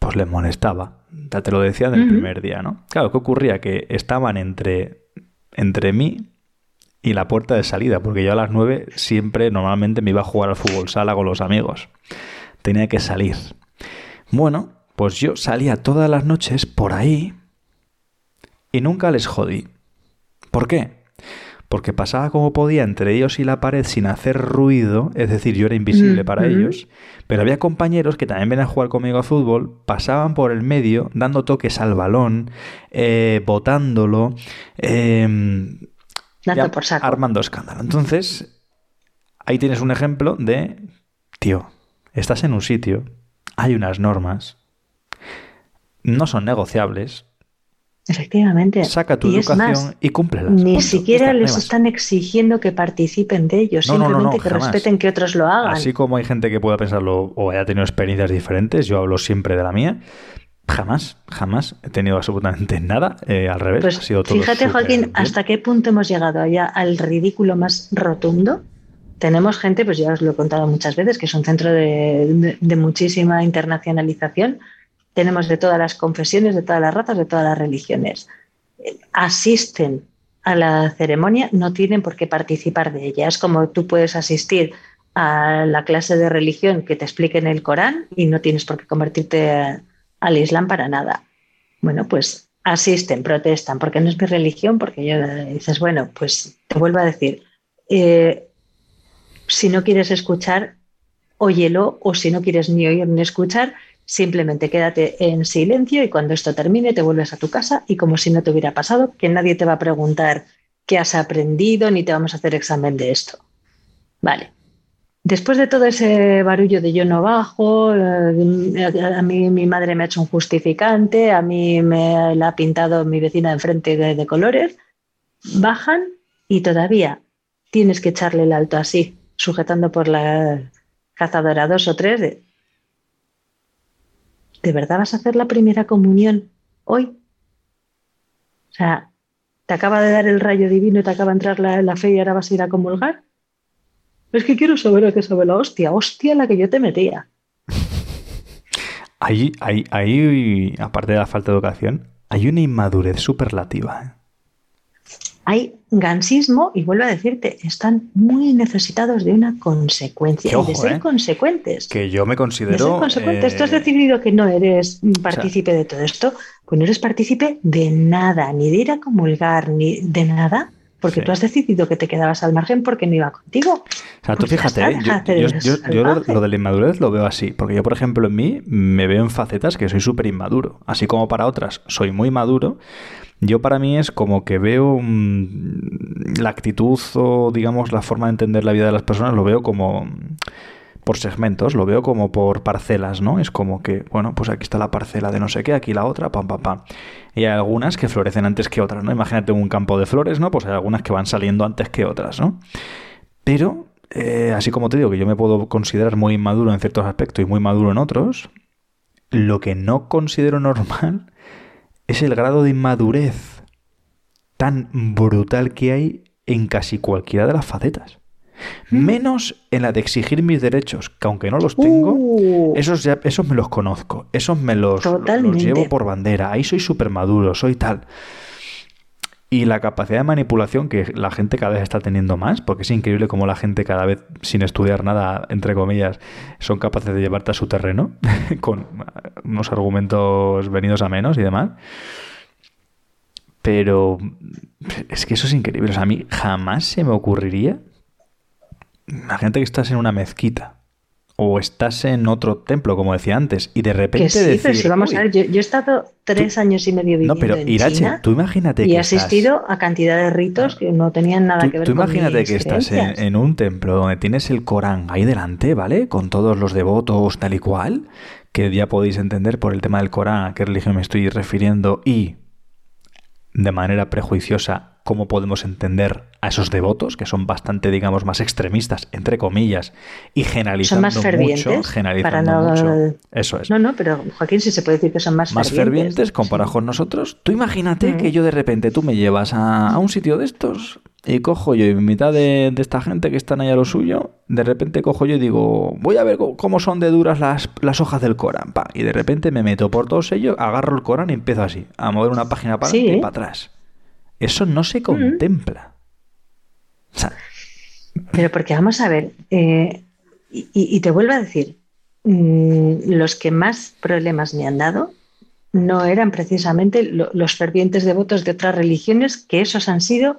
pues les molestaba. Ya te lo decía del Ujú. primer día, ¿no? Claro, ¿qué ocurría? Que estaban entre, entre mí y la puerta de salida, porque yo a las 9 siempre, normalmente me iba a jugar al fútbol sala con los amigos. Tenía que salir. Bueno, pues yo salía todas las noches por ahí y nunca les jodí. ¿Por qué? Porque pasaba como podía entre ellos y la pared sin hacer ruido, es decir, yo era invisible Mm, para ellos, pero había compañeros que también venían a jugar conmigo a fútbol, pasaban por el medio dando toques al balón, eh, botándolo, eh, Dando ya por saco. armando escándalo. Entonces, ahí tienes un ejemplo de, tío, estás en un sitio, hay unas normas, no son negociables, Efectivamente. saca tu y educación más, y cúmplelas. ni Punto. siquiera está, les están exigiendo que participen de ellos, No, no, no, simplemente no, que jamás. respeten que otros lo hagan. Así como hay gente que pueda pensarlo o haya tenido experiencias diferentes, yo hablo siempre de la mía. Jamás, jamás he tenido absolutamente nada. eh, al revés, Pues ha sido todo fíjate, Joaquín, bien. hasta qué punto hemos llegado allá al ridículo más rotundo. Tenemos gente, pues ya os lo he contado muchas veces, que es un centro de, de- de muchísima internacionalización. Tenemos de todas las confesiones, de todas las razas, de todas las religiones. Asisten a la ceremonia, no tienen por qué participar de ella. Es como tú puedes asistir a la clase de religión que te expliquen el Corán y no tienes por qué convertirte al Islam para nada. Bueno, pues asisten, protestan, porque no es mi religión, porque yo dices, bueno, pues te vuelvo a decir, eh, si no quieres escuchar, óyelo, o si no quieres ni oír ni escuchar, simplemente quédate en silencio y cuando esto termine te vuelves a tu casa y como si no te hubiera pasado, que nadie te va a preguntar qué has aprendido ni te vamos a hacer examen de esto. Vale. Después de todo ese barullo de yo no bajo, eh, a mí mi madre me ha hecho un justificante, a mí me la ha pintado mi vecina de enfrente de, colores, bajan y todavía tienes que echarle el alto así, sujetando por la cazadora dos o tres. ¿De verdad vas a hacer la primera comunión hoy? O sea, te acaba de dar el rayo divino y te acaba de entrar la, la fe y ahora vas a ir a comulgar. Es que quiero saber a qué sabe la hostia, hostia la que yo te metía. Ahí, ahí, ahí, aparte de la falta de educación, hay una inmadurez superlativa. ¿Eh? Hay gansismo y vuelvo a decirte, están muy necesitados de una consecuencia y de ojo, ser ¿eh? consecuentes. Que yo me de ser considero. consecuentes. Tú has eh, decidido que no eres partícipe de todo esto, pues no eres partícipe de nada, ni de ir a comulgar, ni de nada, porque Sí. tú has decidido que te quedabas al margen porque no iba contigo. O sea, tú Pues fíjate, está, ¿eh? yo, de yo- ser yo- yo lo, lo de la inmadurez lo veo así, porque yo, por ejemplo, en mí me veo en facetas que soy súper inmaduro, así como para otras soy muy maduro. Yo para mí es como que veo mm, la actitud o, digamos, la forma de entender la vida de las personas, lo veo como mm, por segmentos, lo veo como por parcelas, ¿no? Es como que, bueno, pues aquí está la parcela de no sé qué, aquí la otra, pam, pam, pam. Y hay algunas que florecen antes que otras, ¿no? Imagínate un campo de flores, ¿no? Pues hay algunas que van saliendo antes que otras, ¿no? Pero, eh, así como te digo que yo me puedo considerar muy inmaduro en ciertos aspectos y muy maduro en otros, lo que no considero normal es el grado de inmadurez tan brutal que hay en casi cualquiera de las facetas. Menos en la de exigir mis derechos, que aunque no los tengo, Uh, esos, ya, esos me los conozco, esos me los, los llevo por bandera, ahí soy súper maduro, soy tal. Y la capacidad de manipulación que la gente cada vez está teniendo más, porque es increíble cómo la gente cada vez, sin estudiar nada, entre comillas, son capaces de llevarte a su terreno con unos argumentos venidos a menos y demás. Pero es que eso es increíble. O sea, a mí jamás se me ocurriría. Imagínate que estás en una mezquita o estás en otro templo, como decía antes, y de repente Que sí, decir, pero si vamos "Uy, a ver, yo, yo he estado tres años y medio viviendo No, pero en Irache, China tú imagínate y que he estás- asistido a cantidad de ritos que no tenían nada Tú, que ver tú con imagínate mis que estás en un templo donde tienes el Corán ahí delante, ¿vale? Con todos los devotos tal y cual, que ya podéis entender por el tema del Corán a qué religión me estoy refiriendo y de manera prejuiciosa cómo podemos entender a esos devotos, que son bastante, digamos, más extremistas, entre comillas, y generalizando Son más fervientes. mucho, para generalizando no... mucho. Eso es No, no, pero Joaquín sí se puede decir que son más, más fervientes comparados con nosotros. Tú imagínate Mm. que yo de repente tú me llevas a, a un sitio de estos y cojo yo en mitad de, de esta gente que están ahí a lo suyo, de repente cojo yo y digo, voy a ver cómo son de duras las, las hojas del Corán. pa, y de repente me meto por todos ellos, agarro el Corán y empiezo así, a mover una página para Sí, y para atrás. Eso no se contempla. O sea, Pero porque vamos a ver, eh, y, te vuelvo a decir, mm, los que más problemas me han dado no eran precisamente lo- los fervientes devotos de otras religiones, que esos han sido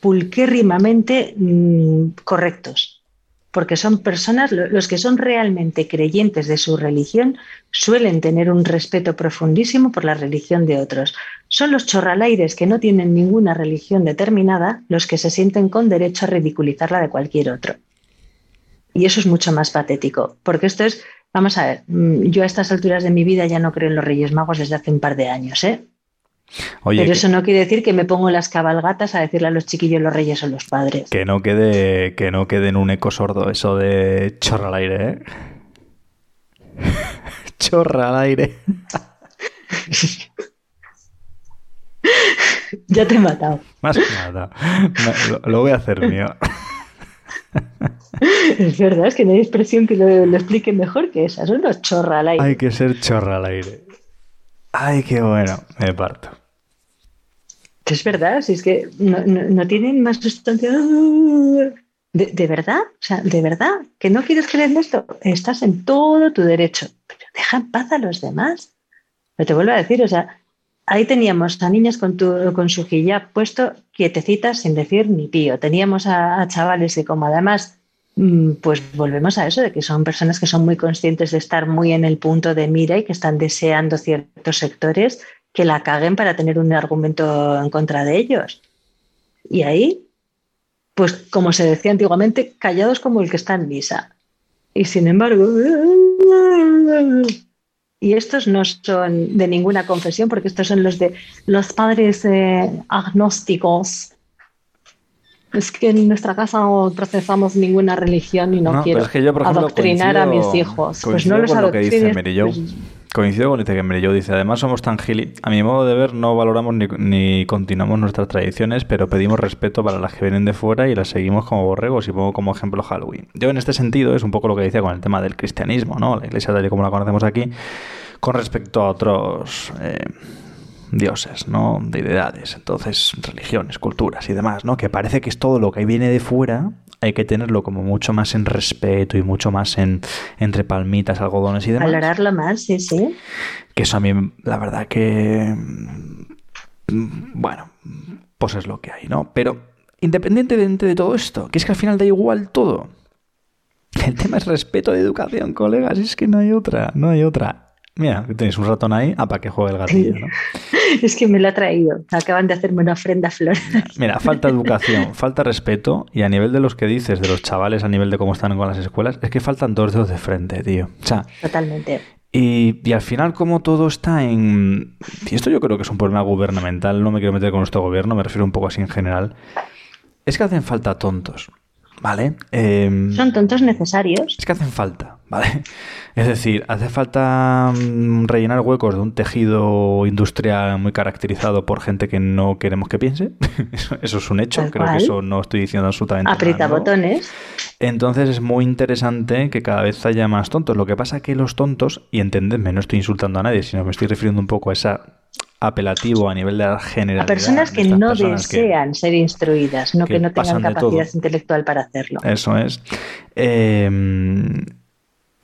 pulquérrimamente mm, correctos, porque son personas, lo- los que son realmente creyentes de su religión suelen tener un respeto profundísimo por la religión de otros. Son los chorralaires que no tienen ninguna religión determinada los que se sienten con derecho a ridiculizar la de cualquier otro. Y eso es mucho más patético, porque esto es, vamos a ver, mm, yo a estas alturas de mi vida ya no creo en los Reyes Magos desde hace un par de años, ¿eh? oye, Pero que, eso no quiere decir que me pongo en las cabalgatas a decirle a los chiquillos los reyes son los padres. que no quede, que no quede en un eco sordo eso de chorra al aire, ¿eh? chorra al aire. ya te he matado. Más nada. Me- lo, lo voy a hacer mío. Es verdad, es que no hay expresión que lo, lo explique mejor que esa. Son los chorra al aire. Hay que ser chorra al aire. Ay, qué bueno. Me parto. Que es verdad, si es que no, no- no tienen más sustancia. ¿De, de verdad? O sea, ¿de verdad? ¿Que no quieres creer en esto? Estás en todo tu derecho. Pero deja en paz a los demás. Pero te vuelvo a decir, o sea, ahí teníamos a niñas con, tu, su hijab puesto quietecitas sin decir ni pío. Teníamos a, a chavales que como además, mm, pues volvemos a eso, de que son personas que son muy conscientes de estar muy en el punto de mira y que están deseando ciertos sectores que la caguen para tener un argumento en contra de ellos. Y ahí, pues como se decía antiguamente, callados como el que está en misa. Y sin embargo, y estos no son de ninguna confesión, porque estos son los de los padres eh, agnósticos. Es que en nuestra casa no procesamos ninguna religión y no, No, quiero pero es que yo, por ejemplo, adoctrinar a mis hijos. Pues no los con lo que dice adoctrines. Mary Jo. pues- Coincido con lo que Jo. Dice, además somos tan gili. A mi modo de ver, no valoramos ni, ni continuamos nuestras tradiciones, pero pedimos respeto para las que vienen de fuera y las seguimos como borregos y pongo como ejemplo Halloween. Yo en este sentido es un poco lo que decía con el tema del cristianismo, ¿no? La iglesia tal y como la conocemos aquí, con respecto a otros... eh, dioses, ¿no? Deidades, entonces religiones, culturas y demás, ¿no? Que parece que es todo lo que viene de fuera, hay que tenerlo como mucho más en respeto y mucho más en entre palmitas, algodones y demás. Valorarlo más, sí, sí. Que eso a mí, la verdad que... mm, Bueno, pues es lo que hay, ¿no? Pero independientemente de todo esto, que es que al final da igual todo. El tema es respeto de educación, colegas, es que no hay otra, no hay otra. Mira, tenéis un ratón ahí, a para que juegue el gatillo, ¿no? Es que me lo ha traído. Acaban de hacerme una ofrenda flor. Mira, falta educación, falta respeto y a nivel de los que dices, de los chavales, a nivel de cómo están con las escuelas, es que faltan dos dedos de frente, tío. O sea, Totalmente. y, y al final como todo está en... Y esto yo creo que es un problema gubernamental, no me quiero meter con nuestro gobierno, me refiero un poco así en general. Es que hacen falta tontos, ¿vale? Em, Son tontos necesarios. es que hacen falta, ¿vale? Es decir, hace falta mm, rellenar huecos de un tejido industrial muy caracterizado por gente que no queremos que piense. Eso, eso es un hecho, Tal creo cual. que eso no estoy diciendo absolutamente nada Aprieta botones. Entonces es muy interesante que cada vez haya más tontos. Lo que pasa que los tontos, y entendedme, no estoy insultando a nadie, sino me estoy refiriendo un poco a ese apelativo a nivel de la generalidad. A personas que no personas que- desean ser instruidas, no que que, no tengan capacidad intelectual para hacerlo. Eso es. Eh,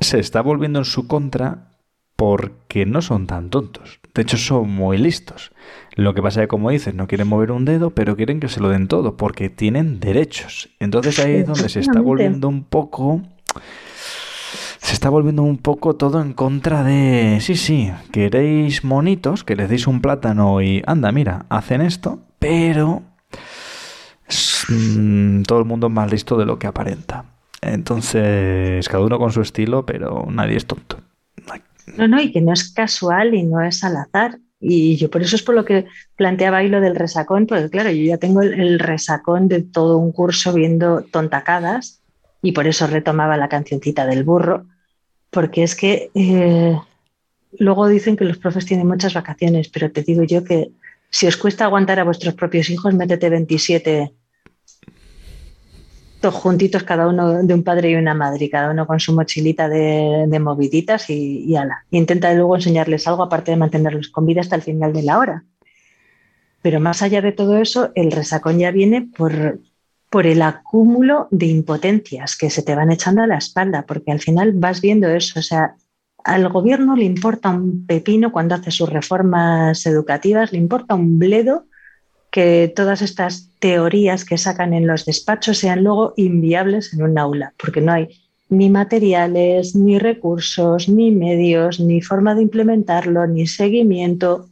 se está volviendo en su contra porque no son tan tontos. De hecho, son muy listos. Lo que pasa es que, como dices, no quieren mover un dedo, pero quieren que se lo den todo, porque tienen derechos. Entonces ahí es donde se está volviendo un poco... Se está volviendo un poco todo en contra de... Sí, sí, queréis monitos, que les deis un plátano y... Anda, mira, hacen esto, pero... mm, todo el mundo es más listo de lo que aparenta. Entonces, cada uno con su estilo, pero nadie es tonto. No, no, y que no es casual y no es al azar. Y yo por eso es por lo que planteaba ahí lo del resacón, porque claro, yo ya tengo el, resacón de todo un curso viendo tontacadas y por eso retomaba la cancioncita del burro, porque es que eh, luego dicen que los profes tienen muchas vacaciones, pero te digo yo que si os cuesta aguantar a vuestros propios hijos, métete 27 todos juntitos, cada uno de un padre y una madre, y cada uno con su mochilita de, de moviditas y, y ala. Y intenta luego enseñarles algo aparte de mantenerlos con vida hasta el final de la hora. Pero más allá de todo eso, el resacón ya viene por, por el acúmulo de impotencias que se te van echando a la espalda, porque al final vas viendo eso. O sea, al gobierno le importa un pepino cuando hace sus reformas educativas, le importa un bledo que todas estas teorías que sacan en los despachos sean luego inviables en un aula, porque no hay ni materiales, ni recursos, ni medios, ni forma de implementarlo, ni seguimiento.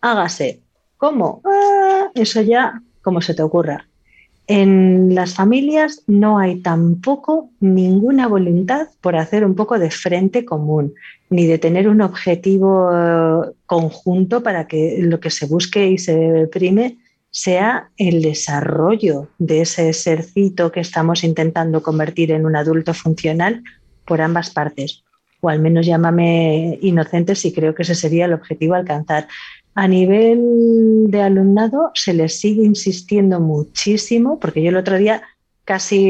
Hágase. ¿Cómo? Ah, eso ya como se te ocurra. En las familias no hay tampoco ninguna voluntad por hacer un poco de frente común, ni de tener un objetivo eh, conjunto para que lo que se busque y se prime sea el desarrollo de ese sercito que estamos intentando convertir en un adulto funcional por ambas partes. O al menos llámame inocente si creo que ese sería el objetivo a alcanzar. A nivel de alumnado se les sigue insistiendo muchísimo, porque yo el otro día casi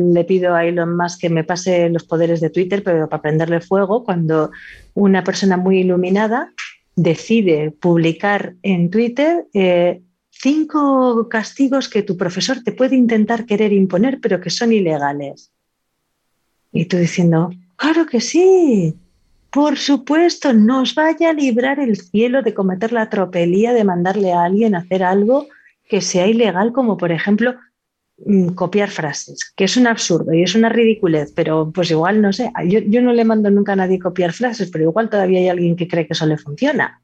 le pido a Elon Musk que me pase los poderes de Twitter, pero para prenderle fuego, cuando una persona muy iluminada decide publicar en Twitter eh, cinco castigos que tu profesor te puede intentar querer imponer, pero que son ilegales. Y tú diciendo, claro que sí, por supuesto, nos vaya a librar el cielo de cometer la tropelía de mandarle a alguien a hacer algo que sea ilegal, como por ejemplo mm, copiar frases, que es un absurdo y es una ridiculez, pero pues igual no sé, yo, yo no le mando nunca a nadie copiar frases, pero igual todavía hay alguien que cree que eso le funciona.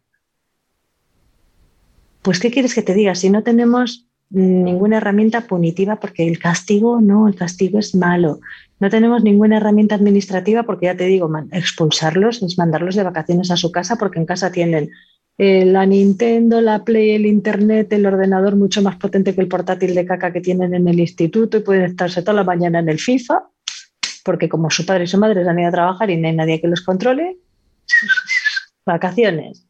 Pues, ¿qué quieres que te diga? Si no tenemos ninguna herramienta punitiva, porque el castigo, no, el castigo es malo. No tenemos ninguna herramienta administrativa, porque ya te digo, expulsarlos es mandarlos de vacaciones a su casa, porque en casa tienen eh, la Nintendo, la Play, el Internet, el ordenador mucho más potente que el portátil de caca que tienen en el instituto y pueden estarse toda la mañana en el FIFA, porque como su padre y su madre se han ido a trabajar y no hay nadie que los controle, vacaciones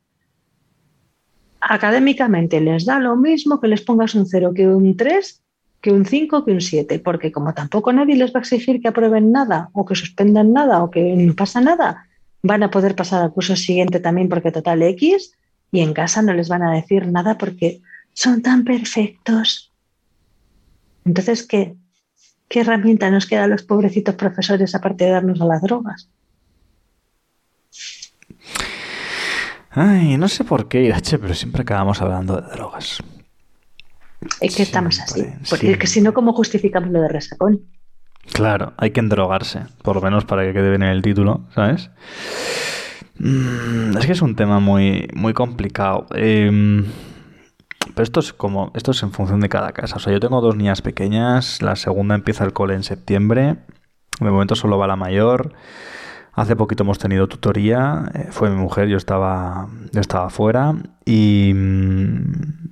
académicamente les da lo mismo que les pongas un 0 que un 3, que un 5, que un 7, porque como tampoco nadie les va a exigir que aprueben nada o que suspendan nada o que no pasa nada, van a poder pasar al curso siguiente también porque total X y en casa no les van a decir nada porque son tan perfectos. Entonces, ¿qué, qué herramienta nos queda a los pobrecitos profesores aparte de darnos a las drogas? Ay, no sé por qué, Irache, pero siempre acabamos hablando de drogas. Es que estamos así. Siempre, Porque es que si no, ¿cómo justificamos lo de resacón? Claro, hay que endrogarse, por lo menos para que quede bien en el título, ¿sabes? Mm, es que es un tema muy, muy complicado. Em, pero esto es como, esto es en función de cada casa. O sea, yo tengo dos niñas pequeñas, la segunda empieza el cole en septiembre, de momento solo va la mayor. Hace poquito hemos tenido tutoría, eh, fue mi mujer, yo estaba, estaba fuera y, mm,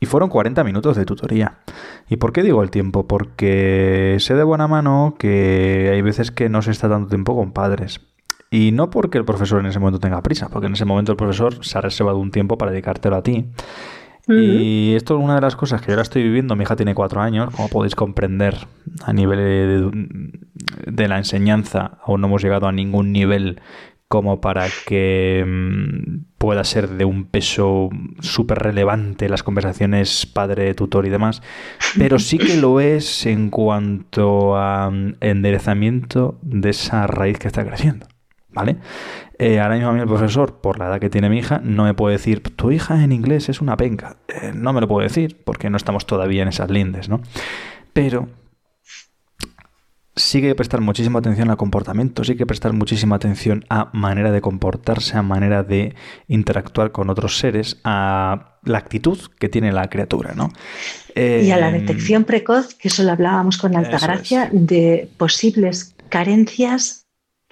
y fueron 40 minutos de tutoría. ¿Y por qué digo el tiempo? Porque sé de buena mano que hay veces que no se está tanto tiempo con padres. Y no porque el profesor en ese momento tenga prisa, porque en ese momento el profesor se ha reservado un tiempo para dedicártelo a ti. Y esto es una de las cosas que yo ahora estoy viviendo. Mi hija tiene cuatro años, como podéis comprender, a nivel de, de la enseñanza aún no hemos llegado a ningún nivel como para que mm, pueda ser de un peso súper relevante las conversaciones padre-tutor y demás, pero sí que lo es en cuanto a mm, enderezamiento de esa raíz que está creciendo. ¿Vale? Eh, ahora mismo a mí el profesor, por la edad que tiene mi hija, no me puede decir, tu hija en inglés es una penca. Eh, no me lo puedo decir porque no estamos todavía en esas lindes, ¿no? Pero sí que hay que prestar muchísima atención al comportamiento, sí que hay que prestar muchísima atención a manera de comportarse, a manera de interactuar con otros seres, a la actitud que tiene la criatura, ¿no? Y a la Eh, detección precoz, que eso lo hablábamos con Altagracia, de posibles carencias,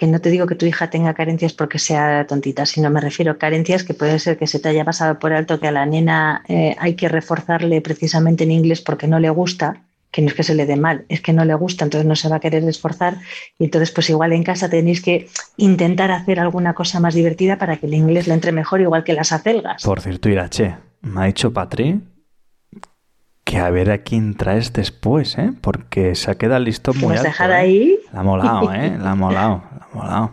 que no te digo que tu hija tenga carencias porque sea tontita, sino me refiero a carencias que puede ser que se te haya pasado por alto, que a la nena eh, hay que reforzarle precisamente en inglés porque no le gusta, que no es que se le dé mal, es que no le gusta, entonces no se va a querer esforzar y entonces pues igual en casa tenéis que intentar hacer alguna cosa más divertida para que el inglés le entre mejor, igual que las acelgas. Por cierto, Irache, me ha dicho Patri que a ver a quién traes después, ¿eh? Porque se ha quedado ¿Te muy alto. dejar ¿eh? ahí? La ha molado, ¿eh? La ha molado, molado.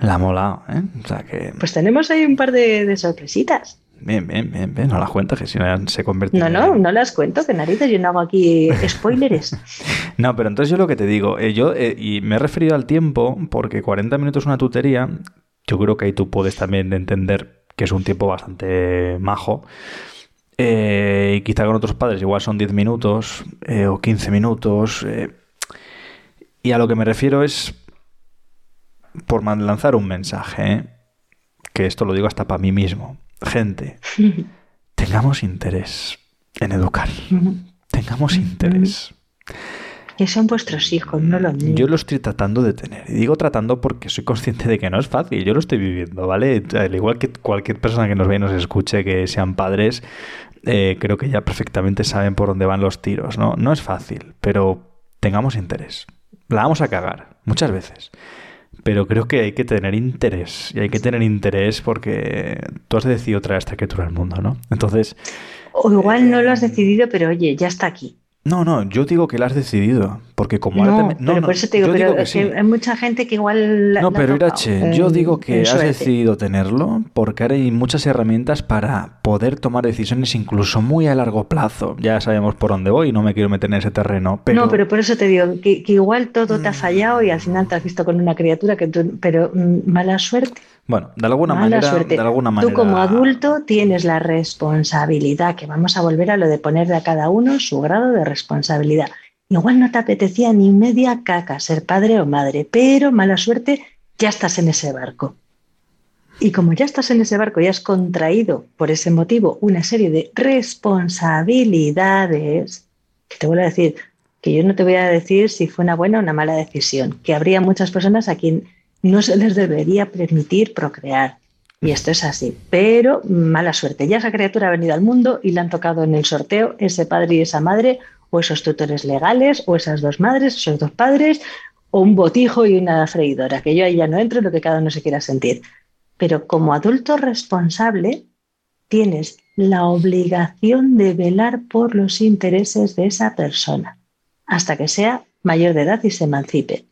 La ha molado, ¿eh? O sea que... Pues tenemos ahí un par de, de sorpresitas. Bien, bien, bien, bien. No las cuentas, que si no se convierte No, en- no, no las cuento, que narices, yo no hago aquí spoilers. No, pero entonces yo lo que te digo, eh, yo, eh, y me he referido al tiempo, porque 40 minutos es una tutería, yo creo que ahí tú puedes también entender que es un tiempo bastante majo. Eh, y quizá con otros padres igual son 10 minutos o 15 minutos. y a lo que me refiero es por lanzar un mensaje, ¿eh? que esto lo digo hasta para mí mismo. Gente, tengamos interés en educar. Tengamos interés. Que son vuestros hijos, no los míos. Yo lo estoy tratando de tener. Y digo tratando porque soy consciente de que no es fácil. Yo lo estoy viviendo, ¿vale? Al igual que cualquier persona que nos ve y nos escuche que sean padres, eh, creo que ya perfectamente saben por dónde van los tiros, ¿no? No es fácil, pero tengamos interés. La vamos a cagar, muchas veces. Pero creo que hay que tener interés. Y hay que tener interés porque tú has decidido traer esta criatura al mundo, ¿no? Entonces, O igual no lo has decidido, pero oye, ya está aquí. No, no, yo digo que la has decidido. Porque como No, ahora te me- pero por eso te digo, yo pero digo que es que sí. hay mucha gente que igual. la- No, la pero Irache, yo digo que has decidido tenerlo porque ahora hay muchas herramientas para poder tomar decisiones incluso muy a largo plazo. Ya sabemos por dónde voy y no me quiero meter en ese terreno, pero, No, pero por eso te digo que, que igual todo te ha fallado y al final te has visto con una criatura que tú. Pero mm, mala suerte. Bueno, de alguna Mala manera, suerte. de alguna manera Tú como adulto tienes la responsabilidad, que vamos a volver a lo de ponerle a cada uno su grado de responsabilidad. Igual no te apetecía ni media caca ser padre o madre, pero mala suerte, ya estás en ese barco. Y como ya estás en ese barco y has contraído por ese motivo una serie de responsabilidades, que te vuelvo a decir, que yo no te voy a decir si fue una buena o una mala decisión, que habría muchas personas a quien no se les debería permitir procrear. Y esto es así. Pero mala suerte. Ya esa criatura ha venido al mundo y le han tocado en el sorteo ese padre y esa madre, o esos tutores legales, o esas dos madres, esos dos padres, o un botijo y una freidora, que yo ahí ya no entro en lo que cada uno se quiera sentir. Pero como adulto responsable, tienes la obligación de velar por los intereses de esa persona hasta que sea mayor de edad y se emancipe.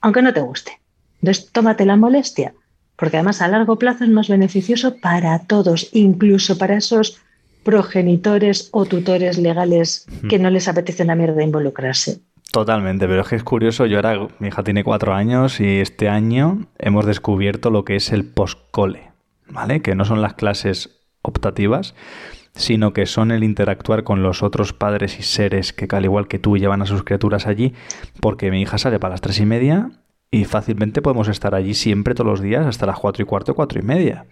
Aunque no te guste. Entonces, tómate la molestia, porque además a largo plazo es más beneficioso para todos, incluso para esos progenitores o tutores legales que no les apetece una mierda involucrarse. Totalmente, pero es que es curioso, yo ahora, mi hija tiene cuatro años y este año hemos descubierto lo que es el postcole, ¿vale? Que no son las clases optativas, sino que son el interactuar con los otros padres y seres que, al igual que tú, llevan a sus criaturas allí, porque mi hija sale para las tres y media y fácilmente podemos estar allí siempre todos los días hasta las cuatro y cuarto, cuatro y media.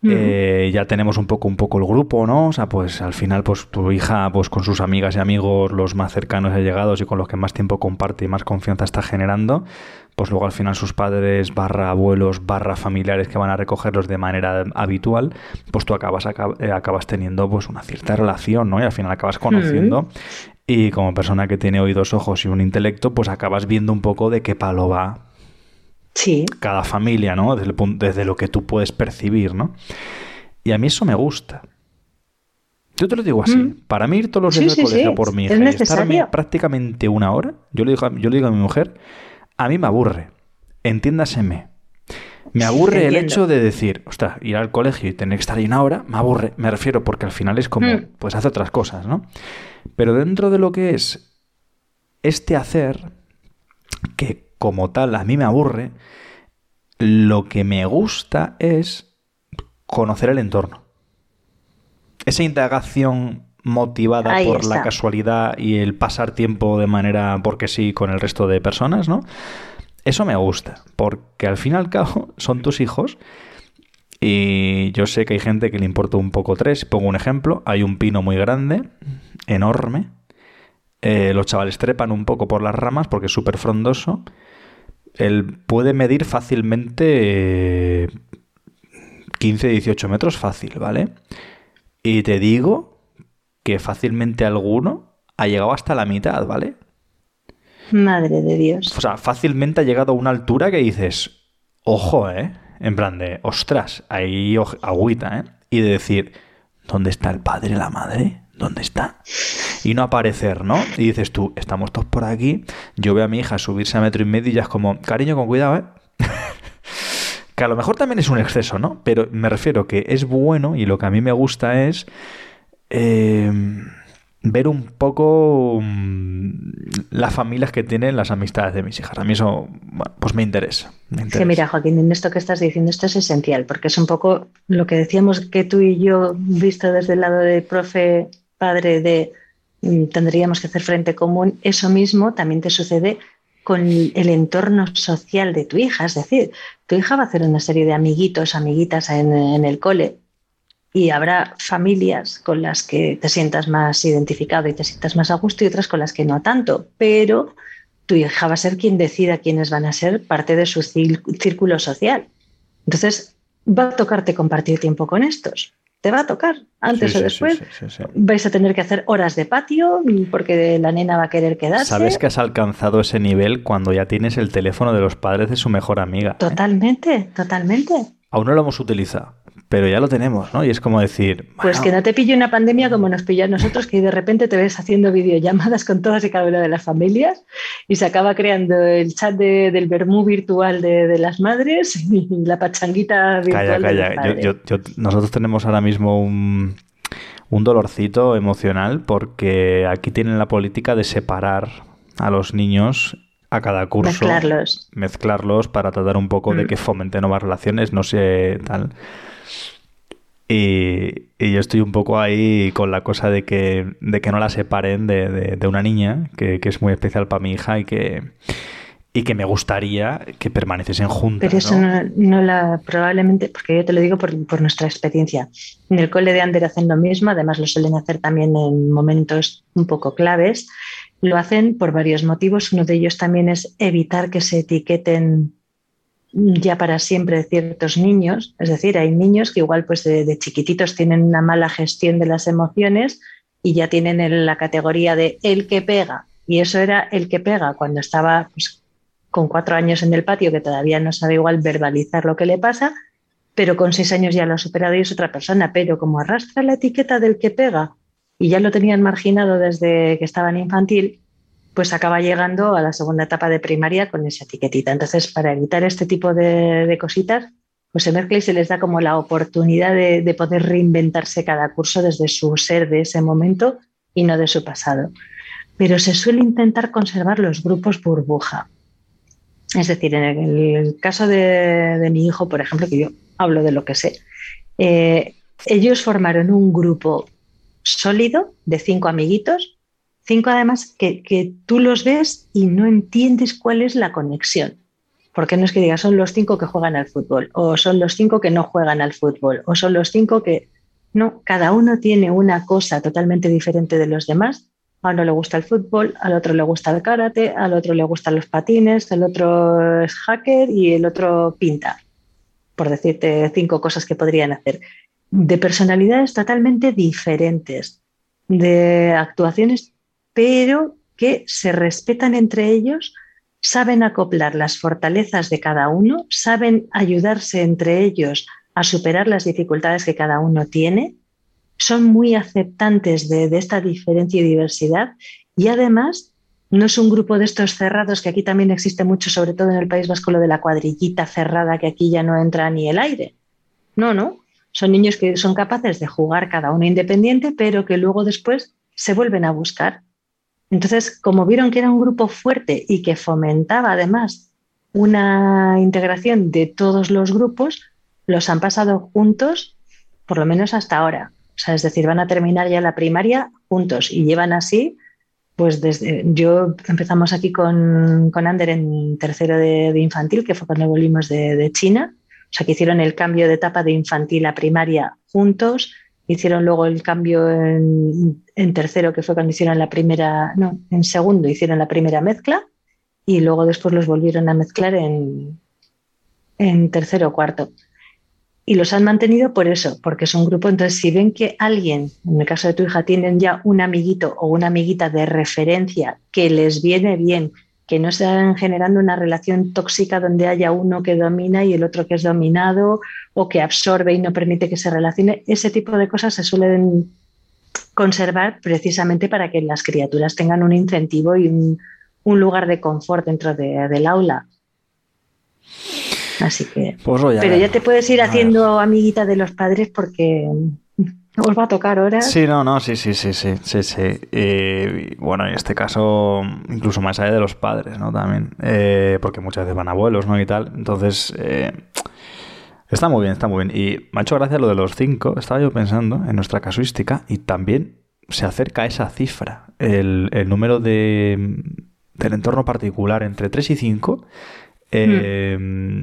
Eh, ya tenemos un poco un poco el grupo, ¿no? O sea, pues al final, pues tu hija, pues con sus amigas y amigos, los más cercanos y allegados y con los que más tiempo comparte y más confianza está generando, pues luego al final sus padres, barra abuelos, barra familiares que van a recogerlos de manera habitual, pues tú acabas, acab- eh, acabas teniendo pues una cierta relación, ¿no? Y al final acabas conociendo. Y como persona que tiene oídos, ojos y un intelecto, pues acabas viendo un poco de qué palo va Sí, cada familia, ¿no? Desde, el pun- desde lo que tú puedes percibir, ¿no? Y a mí eso me gusta. Yo te lo digo así. Mm. Para mí ir todos los días sí, al colegio sí, por mi hija y estarme prácticamente una hora, yo le, digo a, yo le digo a mi mujer, a mí me aburre. Entiéndaseme. Me aburre el hecho de decir, ostras, ir al colegio y tener que estar ahí una hora, me aburre. Me refiero porque al final es como, Mm. pues hace otras cosas, ¿no? Pero dentro de lo que es este hacer, que como tal a mí me aburre, lo que me gusta es conocer el entorno. Esa indagación motivada Ahí por la casualidad y el pasar tiempo de manera porque sí con el resto de personas, ¿no? Eso me gusta, porque al fin y al cabo son tus hijos y yo sé que hay gente que le importa un poco tres. Pongo un ejemplo, hay un pino muy grande, enorme, eh, los chavales trepan un poco por las ramas porque es súper frondoso. Él puede medir fácilmente eh, 15-18 metros fácil, ¿vale? Y te digo que fácilmente alguno ha llegado hasta la mitad, ¿vale? Madre de Dios. O sea, fácilmente ha llegado a una altura que dices, ojo, ¿eh? En plan de, ostras, ahí agüita, ¿eh? Y de decir, ¿dónde está el padre y la madre? ¿Dónde está? Y no aparecer, ¿no? Y dices tú, estamos todos por aquí, yo veo a mi hija subirse a metro y medio y ya es como, cariño, con cuidado, ¿eh? que a lo mejor también es un exceso, ¿no? Pero me refiero que es bueno y lo que a mí me gusta es eh, ver un poco mm, las familias que tienen las amistades de mis hijas. A mí eso, bueno, pues me interesa. me Es interesa. que mira, Joaquín, en esto que estás diciendo, esto es esencial, porque es un poco lo que decíamos que tú y yo, visto desde el lado de profe, padre, de mm, tendríamos que hacer frente común, eso mismo también te sucede con el entorno social de tu hija. Es decir, tu hija va a hacer una serie de amiguitos, amiguitas en, en el cole y habrá familias con las que te sientas más identificado y te sientas más a gusto y otras con las que no tanto, pero tu hija va a ser quien decida quiénes van a ser parte de su círculo social. Entonces, va a tocarte compartir tiempo con estos. Te va a tocar, antes Sí, o sí, después. sí. Vais a tener que hacer horas de patio porque la nena va a querer quedarse. Sabes que has alcanzado ese nivel cuando ya tienes el teléfono de los padres de su mejor amiga. ¿eh? Totalmente, totalmente. Aún no lo hemos utilizado, pero ya lo tenemos, ¿no? Y es como decir, Pues que no te pille una pandemia como nos pilló a nosotros, que de repente te ves haciendo videollamadas con todas y cada una de las familias y se acaba creando el chat de- del Bermú virtual de, de las madres y la pachanguita virtual Calla, de los calla. Yo- yo- yo- nosotros tenemos ahora mismo un, un dolorcito emocional porque aquí tienen la política de separar a los niños a cada curso. Mezclarlos. Mezclarlos para tratar un poco de Mm. que fomenten nuevas relaciones, no sé, tal. Y, y yo estoy un poco ahí con la cosa de que, de que no la separen de, de- de una niña, que, que es muy especial para mi hija y que, y que me gustaría que permaneciesen juntas. Pero eso ¿no? no, no la probablemente, porque yo te lo digo por, por nuestra experiencia. En el cole de Ander hacen lo mismo, además lo suelen hacer también en momentos un poco claves. Lo hacen por varios motivos. Uno de ellos también es evitar que se etiqueten ya para siempre ciertos niños. Es decir, hay niños que igual pues de, chiquititos tienen una mala gestión de las emociones y ya tienen el- la categoría de el que pega. Y eso era el que pega cuando estaba pues, con cuatro años en el patio, que todavía no sabe igual verbalizar lo que le pasa, pero con seis años ya lo ha superado y es otra persona. Pero como arrastra la etiqueta del que pega y ya lo tenían marginado desde que estaba en infantil, pues acaba llegando a la segunda etapa de primaria con esa etiquetita. Entonces, para evitar este tipo de, cositas, pues se mezcla se les da como la oportunidad de, de poder reinventarse cada curso desde su ser de ese momento y no de su pasado. Pero se suele intentar conservar los grupos burbuja. Es decir, en el, caso de, de mi hijo, por ejemplo, que yo hablo de lo que sé, eh, ellos formaron un grupo sólido de cinco amiguitos, cinco además que, que tú los ves y no entiendes cuál es la conexión. Porque no es que digas son los cinco que juegan al fútbol, o son los cinco que no juegan al fútbol, o son los cinco que... No, cada uno tiene una cosa totalmente diferente de los demás. A uno le gusta el fútbol, al otro le gusta el karate, al otro le gustan los patines, el otro es hacker y el otro pinta, por decirte cinco cosas que podrían hacer. De personalidades totalmente diferentes, de actuaciones, pero que se respetan entre ellos, saben acoplar las fortalezas de cada uno, saben ayudarse entre ellos a superar las dificultades que cada uno tiene, son muy aceptantes de, esta diferencia y diversidad y además no es un grupo de estos cerrados que aquí también existe mucho, sobre todo en el País Vasco, lo de la cuadrillita cerrada que aquí ya no entra ni el aire. No, no, son niños que son capaces de jugar cada uno independiente, pero que luego después se vuelven a buscar. Entonces, como vieron que era un grupo fuerte y que fomentaba además una integración de todos los grupos, los han pasado juntos, por lo menos hasta ahora. O sea, es decir, van a terminar ya la primaria juntos y llevan así, pues desde, yo empezamos aquí con, con Ander en tercero de, de infantil, que fue cuando volvimos de, de China, o sea, que hicieron el cambio de etapa de infantil a primaria juntos, hicieron luego el cambio en, en, tercero, que fue cuando hicieron la primera, no, en segundo hicieron la primera mezcla y luego después los volvieron a mezclar en, en tercero o cuarto. Y los han mantenido por eso, porque es un grupo. Entonces, si ven que alguien, en el caso de tu hija, tienen ya un amiguito o una amiguita de referencia que les viene bien, que no están generando una relación tóxica donde haya uno que domina y el otro que es dominado o que absorbe y no permite que se relacione. Ese tipo de cosas se suelen conservar precisamente para que las criaturas tengan un incentivo y un, un lugar de confort dentro de, del aula. Así que... Pues pero ya te puedes ir haciendo amiguita de los padres porque os va a tocar ahora. Sí, no, no, sí, sí, sí, sí, sí, sí. Eh, bueno, en este caso, incluso más allá de los padres, ¿no? También, eh, porque muchas veces van abuelos, ¿no? Y tal. Entonces, eh, está muy bien, está muy bien. Y me ha hecho gracia lo de los cinco. Estaba yo pensando en nuestra casuística y también se acerca a esa cifra, el, el número de, del entorno particular entre 3 y 5. Eh, mm.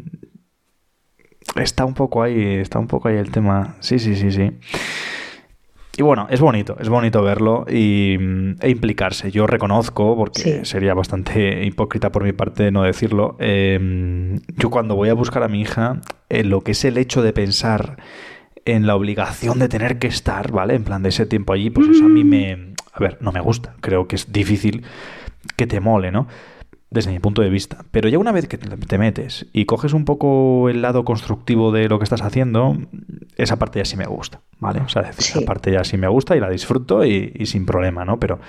Está un poco ahí, está un poco ahí el tema. Sí, sí, sí, sí. Y bueno, es bonito, es bonito verlo y, e implicarse. Yo reconozco, porque sí. sería bastante hipócrita por mi parte no decirlo, eh, yo cuando voy a buscar a mi hija, en lo que es el hecho de pensar en la obligación de tener que estar, ¿vale? En plan de ese tiempo allí, pues eso a mí me... A ver, no me gusta. Creo que es difícil que te mole, ¿no? Desde mi punto de vista. Pero ya una vez que te metes y coges un poco el lado constructivo de lo que estás haciendo, esa parte ya sí me gusta, ¿vale? O sea, decir, sí. esa parte ya sí me gusta y la disfruto y, y, sin problema, ¿no? Pero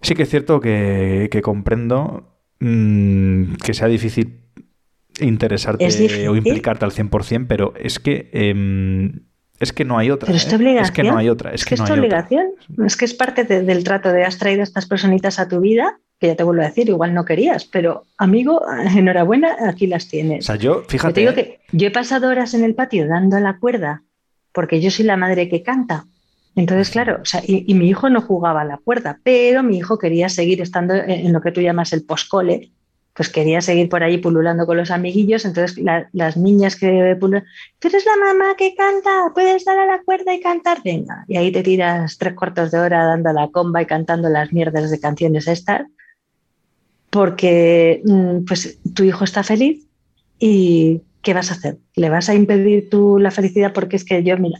sí que es cierto que, que comprendo mmm, que sea difícil interesarte difícil. o implicarte al 100%, pero es que... Eh, es que no hay otra. Pero es ¿eh? obligación. Es que no hay otra. Es, es que, que no hay obligación. Otra. Es que es parte de, del trato de has traído a estas personitas a tu vida, que ya te vuelvo a decir, igual no querías, pero amigo, enhorabuena, aquí las tienes. O sea, yo, fíjate. Yo te digo que yo he pasado horas en el patio dando la cuerda, porque yo soy la madre que canta. Entonces, claro, o sea, y, y, mi hijo no jugaba a la cuerda, pero mi hijo quería seguir estando en, en lo que tú llamas el poscole, pues quería seguir por ahí pululando con los amiguillos, entonces la, las niñas que pululan, tú eres la mamá que canta, puedes dar a la cuerda y cantar, venga, y ahí te tiras tres cuartos de hora dando la comba y cantando las mierdas de canciones estas, porque pues tu hijo está feliz y ¿qué vas a hacer? ¿Le vas a impedir tú la felicidad? Porque es que yo, mira,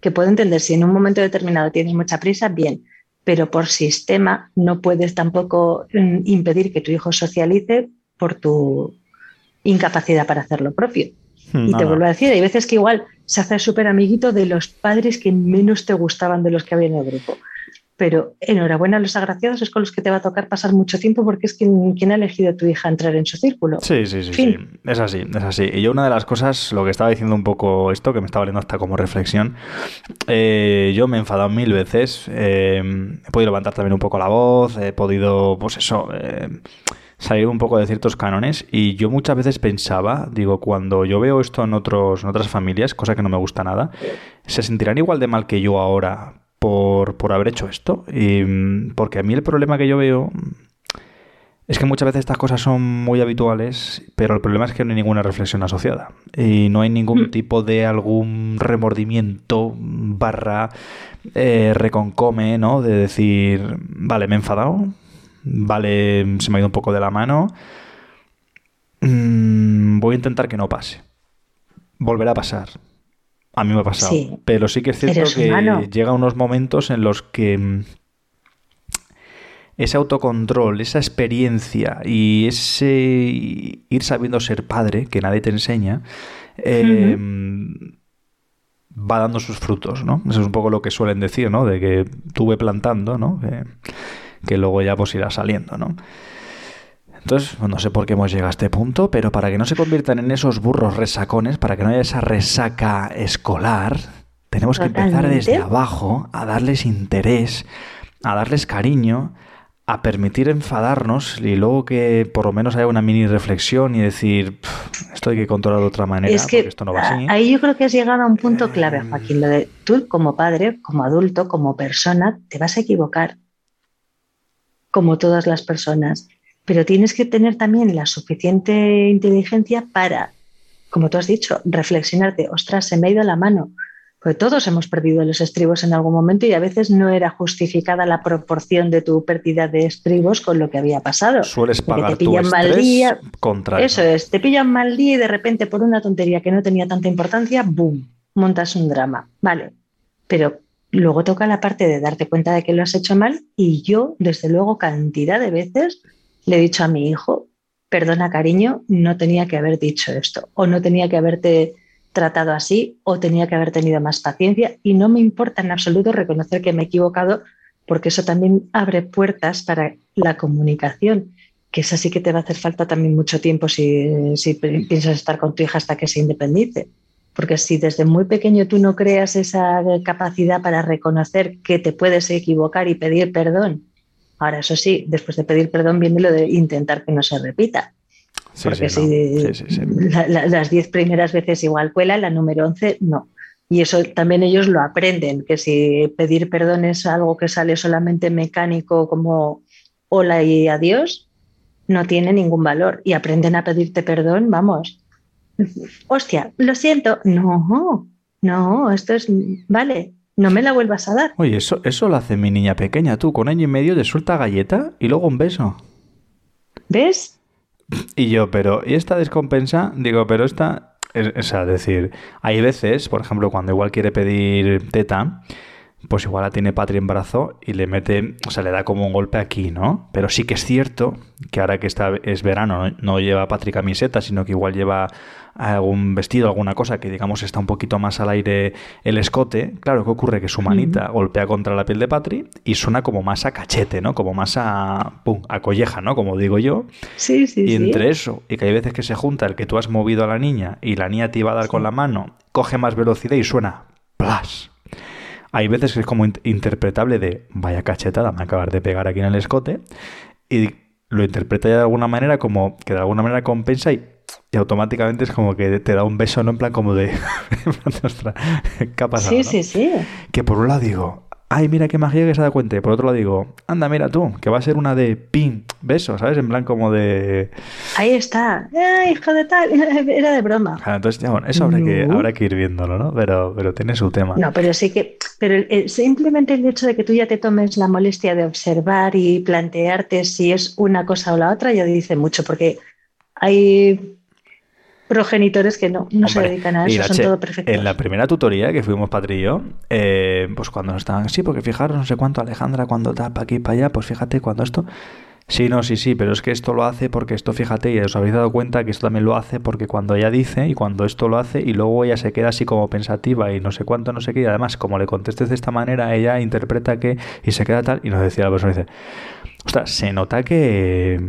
que puedo entender, si en un momento determinado tienes mucha prisa, bien, pero por sistema no puedes tampoco impedir que tu hijo socialice por tu incapacidad para hacer lo propio. No, y te vuelvo a decir, hay veces que igual se hace súper amiguito de los padres que menos te gustaban de los que había en el grupo. Pero enhorabuena a los agraciados, es con los que te va a tocar pasar mucho tiempo porque es quien, quien ha elegido a tu hija entrar en su círculo. Sí, sí, sí, sí. Es así, es así. Y yo una de las cosas, lo que estaba diciendo un poco esto, que me estaba valiendo hasta como reflexión, eh, yo me he enfadado mil veces, eh, he podido levantar también un poco la voz, he podido, pues eso, eh, salir un poco de ciertos cánones y yo muchas veces pensaba, digo, cuando yo veo esto en, otros, en otras familias, cosa que no me gusta nada, se sentirán igual de mal que yo ahora por, por haber hecho esto. Y, porque a mí el problema que yo veo es que muchas veces estas cosas son muy habituales, pero el problema es que no hay ninguna reflexión asociada. Y no hay ningún mm. tipo de algún remordimiento barra eh, reconcome, ¿no? De decir, vale, me he enfadado, vale, se me ha ido un poco de la mano, mm, voy a intentar que no pase. Volverá a pasar. A mí me ha pasado. Sí. Pero sí que es cierto Eres que humano. llega unos momentos en los que mm, ese autocontrol, esa experiencia y ese ir sabiendo ser padre, que nadie te enseña, eh, va dando sus frutos, ¿no? Eso es un poco lo que suelen decir, ¿no? De que tuve plantando, ¿no? Que, que luego ya pues irá saliendo, ¿no? Entonces, no sé por qué hemos llegado a este punto, pero para que no se conviertan en esos burros resacones, para que no haya esa resaca escolar, tenemos que empezar desde abajo a darles interés, a darles cariño, a permitir enfadarnos y luego que por lo menos haya una mini reflexión y decir, "Pff, esto hay que controlar de otra manera, Es que porque esto no va así. ahí yo creo que has llegado a un punto clave, Joaquín. Lo de tú como padre, como adulto, como persona, te vas a equivocar, como todas las personas, pero tienes que tener también la suficiente inteligencia para, como tú has dicho, reflexionarte, ostras, se me ha ido la mano. Porque todos hemos perdido los estribos en algún momento y a veces no era justificada la proporción de tu pérdida de estribos con lo que había pasado. Sueles pagar te tu pillan mal día, contra eso es, te pillan mal día y de repente por una tontería que no tenía tanta importancia, ¡boom! Montas un drama. Vale, pero luego toca la parte de darte cuenta de que lo has hecho mal y yo, desde luego, cantidad de veces le he dicho a mi hijo, perdona cariño, no tenía que haber dicho esto o no tenía que haberte tratado así o tenía que haber tenido más paciencia y no me importa en absoluto reconocer que me he equivocado porque eso también abre puertas para la comunicación que esa sí que te va a hacer falta también mucho tiempo si, si piensas estar con tu hija hasta que se independice. Porque si desde muy pequeño tú no creas esa capacidad para reconocer que te puedes equivocar y pedir perdón, ahora eso sí, después de pedir perdón viene lo de intentar que no se repita. Sí, Porque sí, no. si Sí, sí, sí. la- la- las diez primeras veces igual cuela, la número 11 no. Y eso también ellos lo aprenden, que si pedir perdón es algo que sale solamente mecánico como hola y adiós, no tiene ningún valor. Y aprenden a pedirte perdón, vamos. Hostia, lo siento. No, no, esto es, vale, no me la vuelvas a dar. Oye, eso, eso lo hace mi niña pequeña, tú, con año y medio le suelta galleta y luego un beso. ¿Ves? Y yo, pero, ¿y esta descompensa? Digo, pero esta. Es, es decir, hay veces, por ejemplo, cuando igual quiere pedir teta, pues igual la tiene Patri en brazo y le mete, o sea, le da como un golpe aquí, ¿no? Pero sí que es cierto que ahora que está, es verano, no, no lleva Patri camiseta, sino que igual lleva algún vestido, alguna cosa que digamos está un poquito más al aire el escote. Claro, ¿qué ocurre? Que su manita golpea contra la piel de Patri y suena como más a cachete, ¿no? Como más a, pum, a colleja, ¿no? Como digo yo. Sí, sí, Y sí. entre eso y que hay veces que se junta el que tú has movido a la niña y la niña te iba a dar con la mano, coge más velocidad y suena plas. Hay veces que es como in- interpretable de vaya cachetada, me acabas de pegar aquí en el escote y lo interpreta ya de alguna manera como que de alguna manera compensa y, y automáticamente es como que te da un beso, ¿no? En plan como de... en plan, "Ostras, ¿Qué ha pasado? Sí, no?". sí, sí. Que por un lado digo, ay, mira qué magia que se da cuenta. Y por otro lado digo, anda, mira tú, que va a ser una de pin, beso, ¿sabes? En plan como de... Ahí está. ¡Ah, hijo de tal! Era de broma. Entonces, ya, bueno, eso habrá, que, habrá que ir viéndolo, ¿no? Pero, pero tiene su tema. No, pero sí que, pero simplemente el hecho de que tú ya te tomes la molestia de observar y plantearte si es una cosa o la otra ya dice mucho, porque hay progenitores que no, no se dedican a eso, son che- todo perfectos. En la primera tutoría que fuimos Patri y yo, eh, pues cuando nos estaban, sí, porque fijaros, no sé cuánto, Alejandra, cuando da para aquí para allá, pues fíjate, cuando esto. Sí, no, sí, sí, pero es que esto lo hace porque esto, fíjate, y os habéis dado cuenta que esto también lo hace porque cuando ella dice y cuando esto lo hace y luego ella se queda así como pensativa y no sé cuánto, no sé qué, y además, como le contestes de esta manera, ella interpreta que y se queda tal, y nos decía la persona, dice, ostras, se nota que,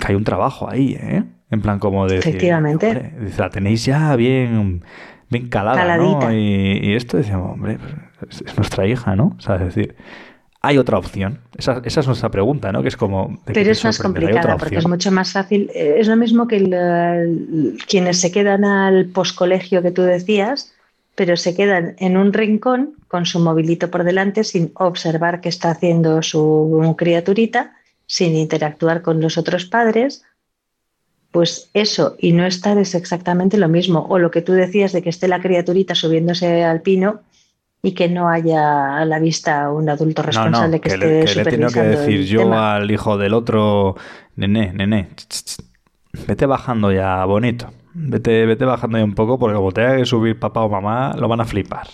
que hay un trabajo ahí, ¿eh? En plan, como de decir, Efectivamente. La tenéis ya bien, bien calada, ¿no? Caladita. Y, y esto decíamos, hombre, pues, es, es nuestra hija, ¿no? O sea, es decir, hay otra opción. Esa, esa es nuestra pregunta, ¿no? Que es como... ¿de qué Pero es más complicada porque es mucho más fácil. eh, Es lo mismo que el, el- quienes se quedan al poscolegio que tú decías, pero se quedan en un rincón con su movilito por delante sin observar qué está haciendo su criaturita, sin interactuar con los otros padres. Pues eso y no estar es exactamente lo mismo. O lo que tú decías de que esté la criaturita subiéndose al pino y que no haya a la vista un adulto No, responsable no, que, que, esté le, que le he tenido que supervisando decir yo tema. al hijo del otro, nene, nene, ch, ch, ch, vete bajando ya, bonito. Vete, vete bajando ya un poco porque como tenga que subir papá o mamá, lo van a flipar.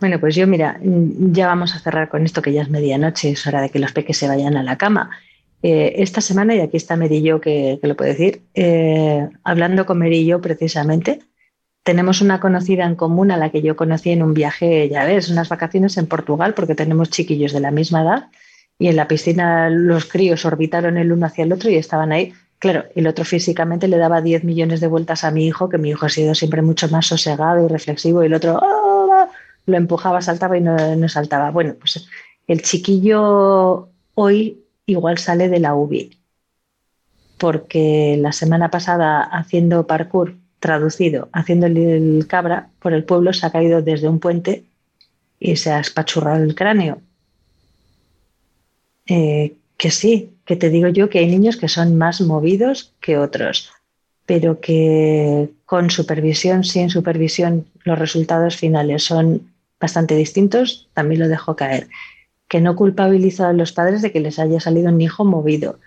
Bueno, pues yo mira, mm, ya vamos a cerrar con esto que ya es medianoche, es hora de que los peques se vayan a la cama. Eh, esta semana, y aquí está Merillo que, que lo puede decir, eh, hablando con Merillo precisamente, tenemos una conocida en común a la que yo conocí en un viaje, ya ves, unas vacaciones en Portugal, porque tenemos chiquillos de la misma edad, y en la piscina los críos orbitaron el uno hacia el otro y estaban ahí. Claro, el otro físicamente le daba 10 millones de vueltas a mi hijo, que mi hijo ha sido siempre mucho más sosegado y reflexivo, y el otro ¡ah! Lo empujaba, saltaba y no, saltaba. Bueno, pues el chiquillo hoy igual sale de la UBI. Porque la semana pasada, haciendo parkour traducido, haciendo el cabra por el pueblo, se ha caído desde un puente y se ha espachurrado el cráneo. Eh, que sí, que te digo yo que hay niños que son más movidos que otros, pero que con supervisión, sin supervisión, los resultados finales son bastante distintos, también lo dejo caer. Que no culpabilizo a los padres de que les haya salido un hijo movido.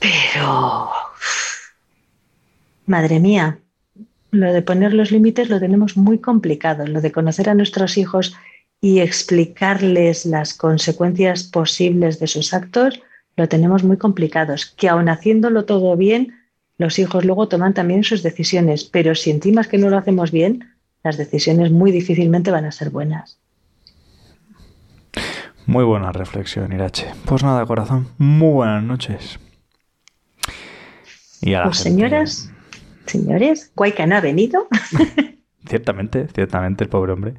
Pero, madre mía, lo de poner los límites lo tenemos muy complicado, lo de conocer a nuestros hijos y explicarles las consecuencias posibles de sus actos, lo tenemos muy complicados, que aun haciéndolo todo bien, los hijos luego toman también sus decisiones, pero si encima es que no lo hacemos bien, las decisiones muy difícilmente van a ser buenas. Muy buena reflexión, Irache. Pues nada, corazón, muy buenas noches. Y a pues señoras, señores, Guayca no ha venido. ciertamente, ciertamente, el pobre hombre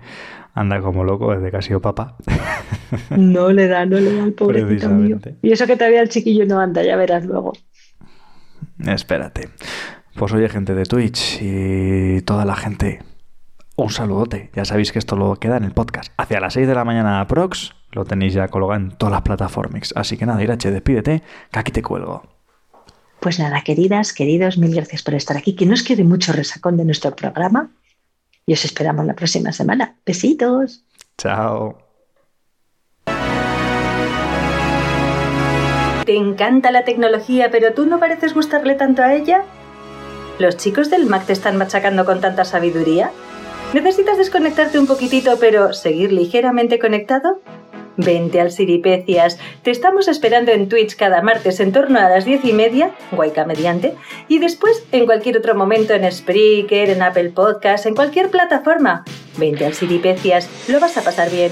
anda como loco desde que ha sido papá. No le da, no le da al pobrecito mío. Y eso que todavía el chiquillo no anda, ya verás luego. Espérate. Pues oye, gente de Twitch y toda la gente, un saludote. Ya sabéis que esto lo queda en el podcast. Hacia las 6 de la mañana Prox lo tenéis ya colgado en todas las plataformas. Así que nada, Irache, despídete, que aquí te cuelgo. Pues nada, queridas, queridos, mil gracias por estar aquí. Que no os quede mucho resacón de nuestro programa. Y os esperamos la próxima semana. Besitos. Chao. ¿Te encanta la tecnología, pero tú no pareces gustarle tanto a ella? ¿Los chicos del Mac te están machacando con tanta sabiduría? ¿Necesitas desconectarte un poquitito pero seguir ligeramente conectado? Vente al Siripecias. Te estamos esperando en Twitch cada martes en torno a las diez y media, guayca mediante, y después en cualquier otro momento en Spreaker, en Apple Podcast, en cualquier plataforma. Vente al Siripecias, lo vas a pasar bien.